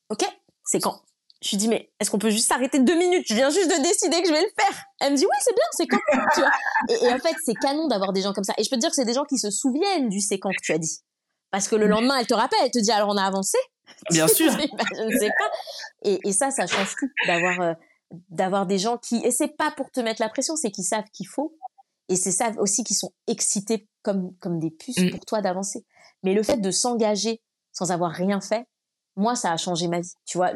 Ok? C'est quand? Je lui dis mais est-ce qu'on peut juste s'arrêter deux minutes? Je viens juste de décider que je vais le faire. Elle me dit oui c'est bien c'est quand? Tu vois? Et, et en fait c'est canon d'avoir des gens comme ça. Et je peux te dire que c'est des gens qui se souviennent du c'est quand que tu as dit parce que le lendemain, elle te rappelle, elle te dit alors on a avancé. Bien sûr. Bah, je ne sais pas. Et, et ça, ça change tout d'avoir euh, d'avoir des gens qui et c'est pas pour te mettre la pression, c'est qu'ils savent qu'il faut et c'est ça aussi qui sont excités comme comme des puces mm. pour toi d'avancer. Mais le fait de s'engager sans avoir rien fait, moi ça a changé ma vie. Tu vois,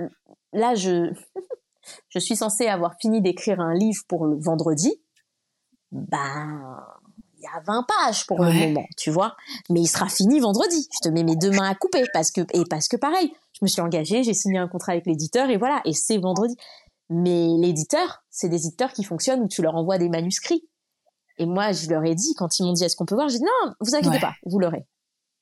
là je je suis censée avoir fini d'écrire un livre pour le vendredi. Ben il y a 20 pages pour le moment, tu vois. Mais il sera fini vendredi. Je te mets mes deux mains à couper parce que et parce que pareil, je me suis engagée, j'ai signé un contrat avec l'éditeur et voilà, et c'est vendredi. Mais l'éditeur, c'est des éditeurs qui fonctionnent où tu leur envoies des manuscrits. Et moi, je leur ai dit quand ils m'ont dit est-ce qu'on peut voir, j'ai dit non, vous inquiétez pas, vous l'aurez.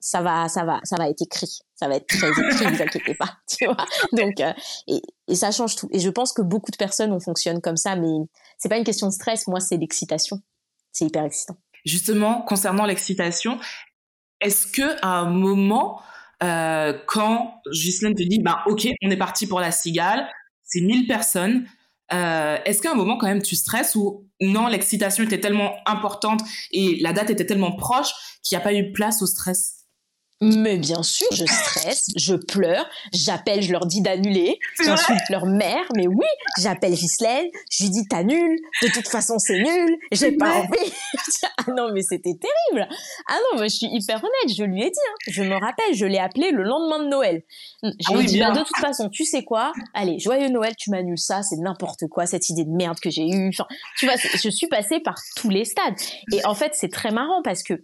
Ça va, ça va, ça va être écrit. Ça va être très écrit, vous inquiétez pas, tu vois. Donc euh, et, et ça change tout. Et je pense que beaucoup de personnes on fonctionne comme ça, mais c'est pas une question de stress. Moi, c'est l'excitation. C'est hyper excitant justement concernant l'excitation, est-ce que à un moment, euh, quand Ghislaine te dit, bah ok, on est parti pour la cigale, c'est 1000 personnes, euh, est-ce qu'à un moment quand même tu stresses ou non, l'excitation était tellement importante et la date était tellement proche qu'il n'y a pas eu place au stress? Mais bien sûr, je stresse, je pleure, j'appelle, je leur dis d'annuler, j'insulte leur mère, mais oui, j'appelle Ghislaine, je lui dis t'annules, de toute façon c'est nul, j'ai pas envie. ah non, mais c'était terrible. Ah non, moi je suis hyper honnête, je lui ai dit, hein. je me rappelle, je l'ai appelé le lendemain de Noël. Je ah lui ai dit, bah, de toute façon, tu sais quoi, allez, joyeux Noël, tu m'annules ça, c'est n'importe quoi, cette idée de merde que j'ai eue. Enfin, tu vois, je suis passée par tous les stades. Et en fait, c'est très marrant parce que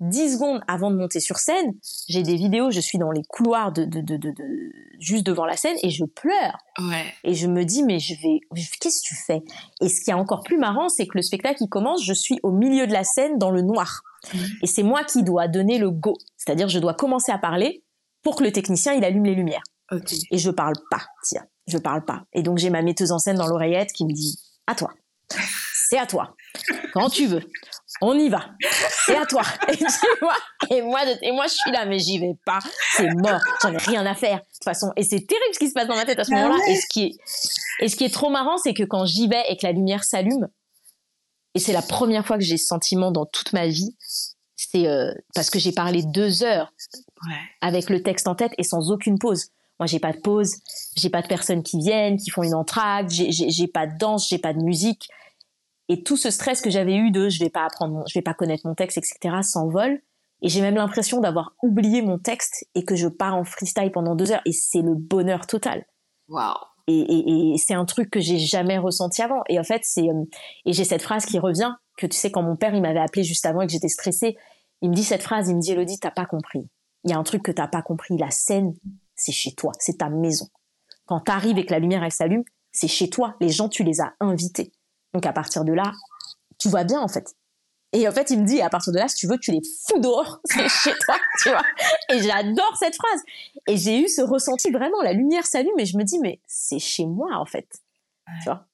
10 secondes avant de monter sur scène, j'ai des vidéos, je suis dans les couloirs de, de, de, de, juste devant la scène et je pleure. Ouais. Et je me dis, mais je vais, qu'est-ce que tu fais? Et ce qui est encore plus marrant, c'est que le spectacle, il commence, je suis au milieu de la scène dans le noir. Mmh. Et c'est moi qui dois donner le go. C'est-à-dire, je dois commencer à parler pour que le technicien, il allume les lumières. Okay. Et je parle pas, tiens, je parle pas. Et donc, j'ai ma metteuse en scène dans l'oreillette qui me dit, à toi. C'est à toi. Quand tu veux on y va. C'est à toi. Et tu vois, et moi, et moi, je suis là, mais j'y vais pas. C'est mort. J'en ai rien à faire. De toute façon, et c'est terrible ce qui se passe dans ma tête à ce moment-là. Et ce qui est, et ce qui est trop marrant, c'est que quand j'y vais et que la lumière s'allume, et c'est la première fois que j'ai ce sentiment dans toute ma vie, c'est euh, parce que j'ai parlé deux heures avec le texte en tête et sans aucune pause. Moi, j'ai pas de pause, j'ai pas de personnes qui viennent, qui font une entracte, j'ai pas de danse, j'ai pas de musique et tout ce stress que j'avais eu de je vais pas apprendre, je vais pas connaître mon texte, etc. s'envole. Et j'ai même l'impression d'avoir oublié mon texte et que je pars en freestyle pendant deux heures. Et c'est le bonheur total. Waouh. Et, et, c'est un truc que j'ai jamais ressenti avant. Et en fait, c'est euh, et j'ai cette phrase qui revient que tu sais quand mon père il m'avait appelé juste avant et que j'étais stressée, il me dit cette phrase, il me dit Elodie, t'as pas compris. Il y a un truc que t'as pas compris. La scène, c'est chez toi, c'est ta maison. Quand t'arrives et que la lumière elle s'allume, c'est chez toi. Les gens, tu les as invités. Donc à partir de là, tu vois bien en fait. Et en fait, il me dit, à partir de là, si tu veux, tu les fous dehors, c'est chez toi, tu vois. Et j'adore cette phrase. Et j'ai eu ce ressenti vraiment, la lumière s'allume et je me dis, mais c'est chez moi en fait. Tu vois.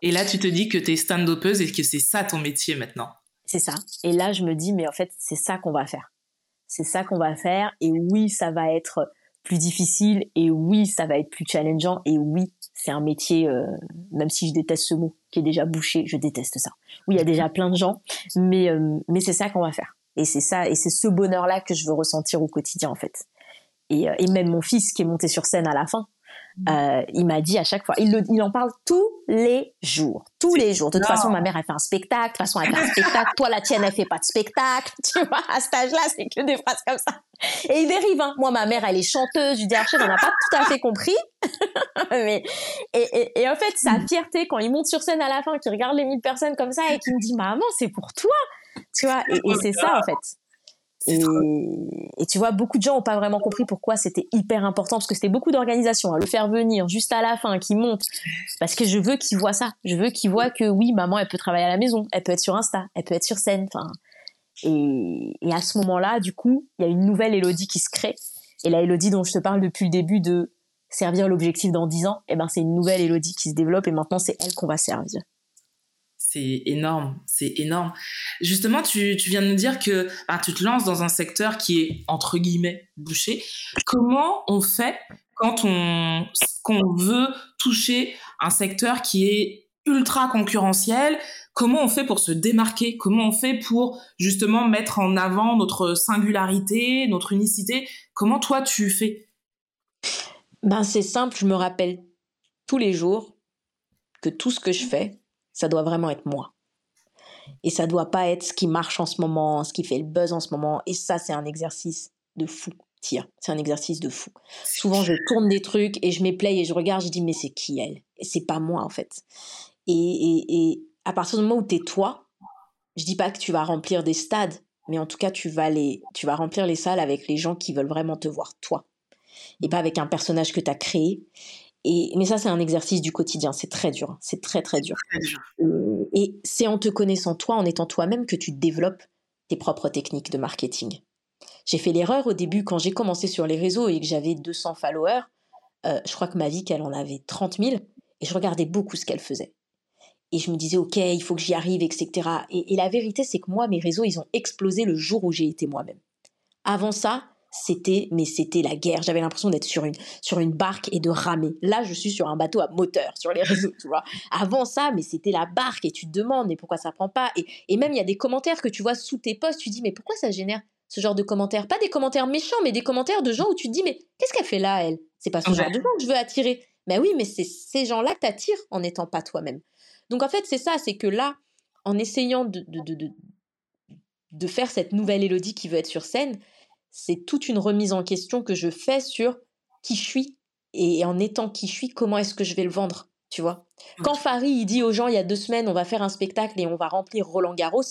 Et là, tu te dis que tu es stand-upeuse et que c'est ça ton métier maintenant. C'est ça. Et là, je me dis, mais en fait, c'est ça qu'on va faire. C'est ça qu'on va faire. Et oui, ça va être plus difficile. Et oui, ça va être plus challengeant. Et oui, c'est un métier, euh, même si je déteste ce mot, qui est déjà bouché, je déteste ça. Oui, il y a déjà plein de gens, mais euh, mais c'est ça qu'on va faire. Et c'est ça, et c'est ce bonheur-là que je veux ressentir au quotidien en fait. Et, euh, et même mon fils qui est monté sur scène à la fin, euh, il m'a dit à chaque fois, il, il en parle tous les jours, tous les jours. De toute façon, ma mère, elle fait un spectacle. De toute façon, elle fait un spectacle. Toi, la tienne, elle fait pas de spectacle. Tu vois, à cet âge-là, c'est que des phrases comme ça. Et il dérive. Hein. Moi, ma mère, elle est chanteuse. Je lui dis, Archer, on n'a pas tout à fait compris. Mais et, et, et, en fait, sa fierté quand il monte sur scène à la fin, qu'il regarde les mille personnes comme ça et qu'il me dit, maman, c'est pour toi. Tu vois, et, et c'est ça en fait. Et, et, tu vois, beaucoup de gens ont pas vraiment compris pourquoi c'était hyper important, parce que c'était beaucoup d'organisation. Hein, le faire venir juste à la fin, qui monte, parce que je veux qu'ils voient ça. Je veux qu'ils voient que oui, maman, elle peut travailler à la maison, elle peut être sur Insta, elle peut être sur scène. Enfin, et, et à ce moment-là, du coup, il y a une nouvelle Elodie qui se crée. Et la Elodie dont je te parle depuis le début de servir l'objectif dans 10 ans, eh ben c'est une nouvelle Elodie qui se développe et maintenant c'est elle qu'on va servir c'est énorme, c'est énorme. Justement, tu, tu, viens de nous dire que bah, tu te lances dans un secteur qui est entre guillemets bouché. Comment on fait quand on, veut toucher un secteur qui est ultra concurrentiel? Comment on fait pour se démarquer? Comment on fait pour justement mettre en avant notre singularité, notre unicité? Comment toi tu fais? Ben c'est simple, je me rappelle tous les jours que tout ce que je fais, ça doit vraiment être moi. Et ça doit pas être ce qui marche en ce moment, ce qui fait le buzz en ce moment. Et ça, c'est un exercice de fou. Tiens, c'est un exercice de fou. Souvent, je tourne des trucs et je m'éplaye et je regarde, je dis, mais c'est qui elle? Et c'est pas moi, en fait. Et, et, et à partir du moment où tu es toi, je dis pas que tu vas remplir des stades, mais en tout cas, tu vas, les, tu vas remplir les salles avec les gens qui veulent vraiment te voir toi. Et pas avec un personnage que tu as créé. Et, mais ça, c'est un exercice du quotidien. C'est très dur. C'est très, très dur. Euh, et c'est en te connaissant toi, en étant toi-même, que tu développes tes propres techniques de marketing. J'ai fait l'erreur au début quand j'ai commencé sur les réseaux et que j'avais 200 followers. Euh, je crois que ma vie, qu'elle en avait 30 000. Et je regardais beaucoup ce qu'elle faisait. Et je me disais, OK, il faut que j'y arrive, etc. Et, et la vérité, c'est que moi, mes réseaux, ils ont explosé le jour où j'ai été moi-même. Avant ça, c'était mais c'était la guerre. J'avais l'impression d'être sur une sur une barque et de ramer. Là, je suis sur un bateau à moteur sur les réseaux, tu vois. Avant ça, mais c'était la barque et tu te demandes mais pourquoi ça prend pas? Et, et même il y a des commentaires que tu vois sous tes posts, tu dis mais pourquoi ça génère ce genre de commentaires? Pas des commentaires méchants, mais des commentaires de gens où tu te dis mais qu'est-ce qu'elle fait là elle? C'est pas ce genre de gens que je veux attirer. Mais oui, mais c'est ces gens-là que t'attires en n'étant pas toi-même. Donc en fait, c'est ça, c'est que là, en essayant de, de, de, de faire cette nouvelle Élodie qui veut être sur scène, c'est toute une remise en question que je fais sur qui je suis et en étant qui je suis, comment est-ce que je vais le vendre, tu vois. Quand Farid il dit aux gens il y a deux semaines on va faire un spectacle et on va remplir Roland Garros,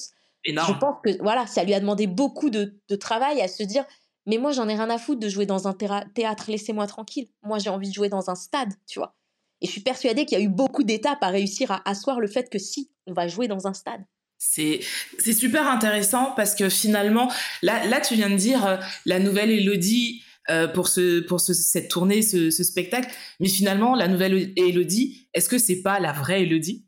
je pense que voilà ça lui a demandé beaucoup de, de travail à se dire mais moi j'en ai rien à foutre de jouer dans un théâtre, laissez-moi tranquille. Moi j'ai envie de jouer dans un stade, tu vois. Et je suis persuadée qu'il y a eu beaucoup d'étapes à réussir à asseoir le fait que si on va jouer dans un stade. C'est super intéressant parce que finalement là là tu viens de dire euh, la nouvelle Elodie euh, pour ce pour ce, cette tournée ce, ce, spectacle. Mais finalement la nouvelle Elodie est-ce que c'est pas la vraie Elodie?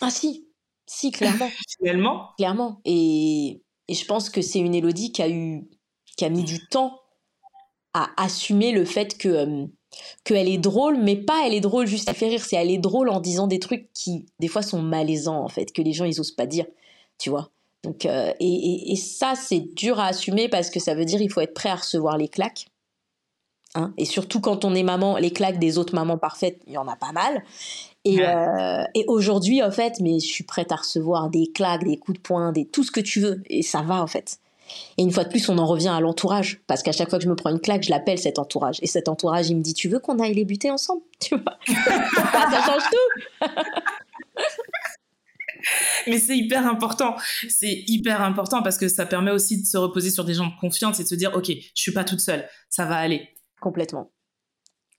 Ah si. Si clairement. Finalement? Clairement. Et et je pense que c'est une Elodie qui a eu qui a mis du temps à assumer le fait que euh, qu'elle est drôle, mais pas elle est drôle juste à faire rire, c'est elle est drôle en disant des trucs qui des fois sont malaisants en fait, que les gens ils osent pas dire tu vois. Donc, euh, et, et, ça, c'est dur à assumer parce que ça veut dire il faut être prêt à recevoir les claques. Hein et surtout quand on est maman, les claques des autres mamans parfaites, il y en a pas mal. Et, euh, et aujourd'hui, en fait, mais je suis prête à recevoir des claques, des coups de poing, des tout ce que tu veux. Et ça va, en fait. Et une fois de plus, on en revient à l'entourage. Parce qu'à chaque fois que je me prends une claque, je l'appelle cet entourage. Et cet entourage, il me dit Tu veux qu'on aille les buter ensemble? Tu vois Ça change tout Mais c'est hyper important. C'est hyper important parce que ça permet aussi de se reposer sur des gens de confiance et de se dire, OK, je suis pas toute seule. Ça va aller. Complètement.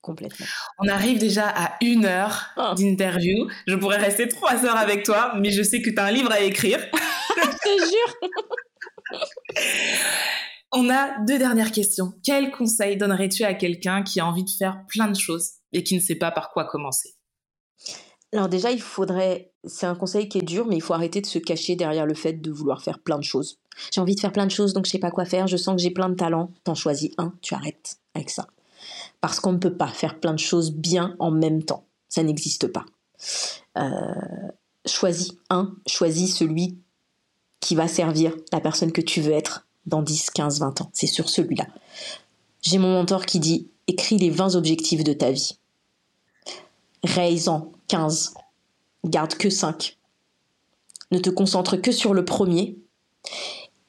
Complètement. On arrive déjà à une heure oh. d'interview. Je pourrais rester trois heures avec toi, mais je sais que tu as un livre à écrire. je te jure. On a deux dernières questions. Quel conseil donnerais-tu à quelqu'un qui a envie de faire plein de choses et qui ne sait pas par quoi commencer? Alors déjà, il faudrait, c'est un conseil qui est dur, mais il faut arrêter de se cacher derrière le fait de vouloir faire plein de choses. J'ai envie de faire plein de choses, donc je sais pas quoi faire, je sens que j'ai plein de talents. T'en choisis un, tu arrêtes avec ça. Parce qu'on ne peut pas faire plein de choses bien en même temps. Ça n'existe pas. Euh, choisis un, choisis celui qui va servir la personne que tu veux être dans 10, 15, 20 ans. C'est sur celui-là. J'ai mon mentor qui dit écris les 20 objectifs de ta vie. Raise-en 15. Garde que 5. Ne te concentre que sur le premier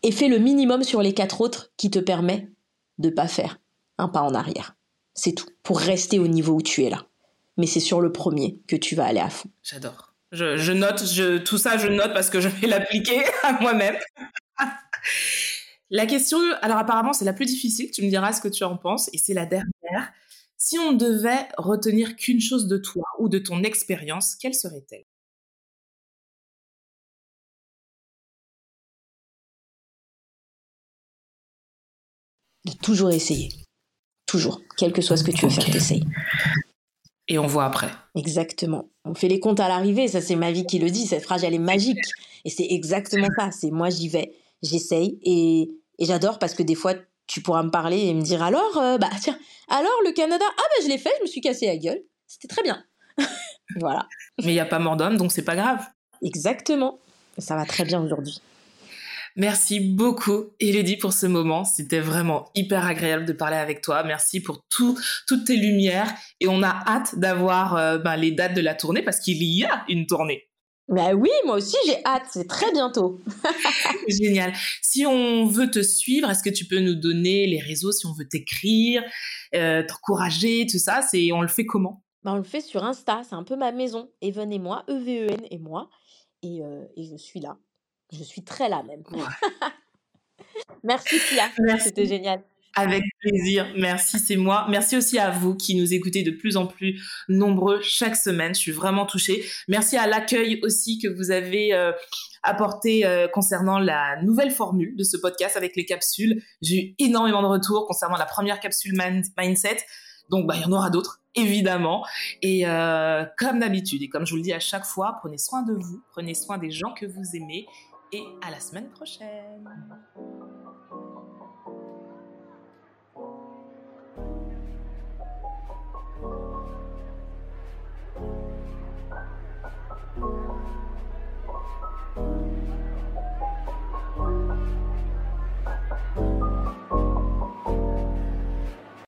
et fais le minimum sur les quatre autres qui te permet de pas faire un pas en arrière. C'est tout, pour rester au niveau où tu es là. Mais c'est sur le premier que tu vas aller à fond. J'adore. Je, note, tout ça, je note parce que je vais l'appliquer à moi-même. la question, alors apparemment, c'est la plus difficile. Tu me diras ce que tu en penses. Et c'est la dernière. Si on devait retenir qu'une chose de toi ou de ton expérience, quelle serait-elle? De toujours essayer. Toujours. Quel que soit ce que tu veux faire, t'essayes. Et on voit après. Exactement. On fait les comptes à l'arrivée, ça c'est ma vie qui le dit, cette phrase elle est magique. Et c'est exactement ça, c'est moi j'y vais, j'essaye et, et j'adore parce que des fois tu pourras me parler et me dire alors, euh, bah tiens, alors le Canada, ah bah je l'ai fait, je me suis cassé la gueule, c'était très bien. voilà. Mais il n'y a pas mort d'homme, donc c'est pas grave. Exactement. Ça va très bien aujourd'hui. Merci beaucoup, Elodie, pour ce moment. C'était vraiment hyper agréable de parler avec toi. Merci pour tout, toutes tes lumières. Et on a hâte d'avoir euh, ben, les dates de la tournée parce qu'il y a une tournée. Bah oui, moi aussi j'ai hâte, c'est très bientôt. Génial. Si on veut te suivre, est-ce que tu peux nous donner les réseaux si on veut t'écrire, euh, t'encourager, tout ça C'est on le fait comment? Bah, on le fait sur Insta, c'est un peu ma maison. Even et moi, E-V-E-N et moi, et, euh, et, je suis là. Je suis très là même. Merci Pia, c'était génial. Avec plaisir. Merci, c'est moi. Merci aussi à vous qui nous écoutez de plus en plus nombreux chaque semaine. Je suis vraiment touchée. Merci à l'accueil aussi que vous avez euh, apporté euh, concernant la nouvelle formule de ce podcast avec les capsules. J'ai eu énormément de retours concernant la première capsule Mindset. Donc, bah, il y en aura d'autres, évidemment. Et euh, comme d'habitude, et comme je vous le dis à chaque fois, prenez soin de vous, prenez soin des gens que vous aimez. Et à la semaine prochaine.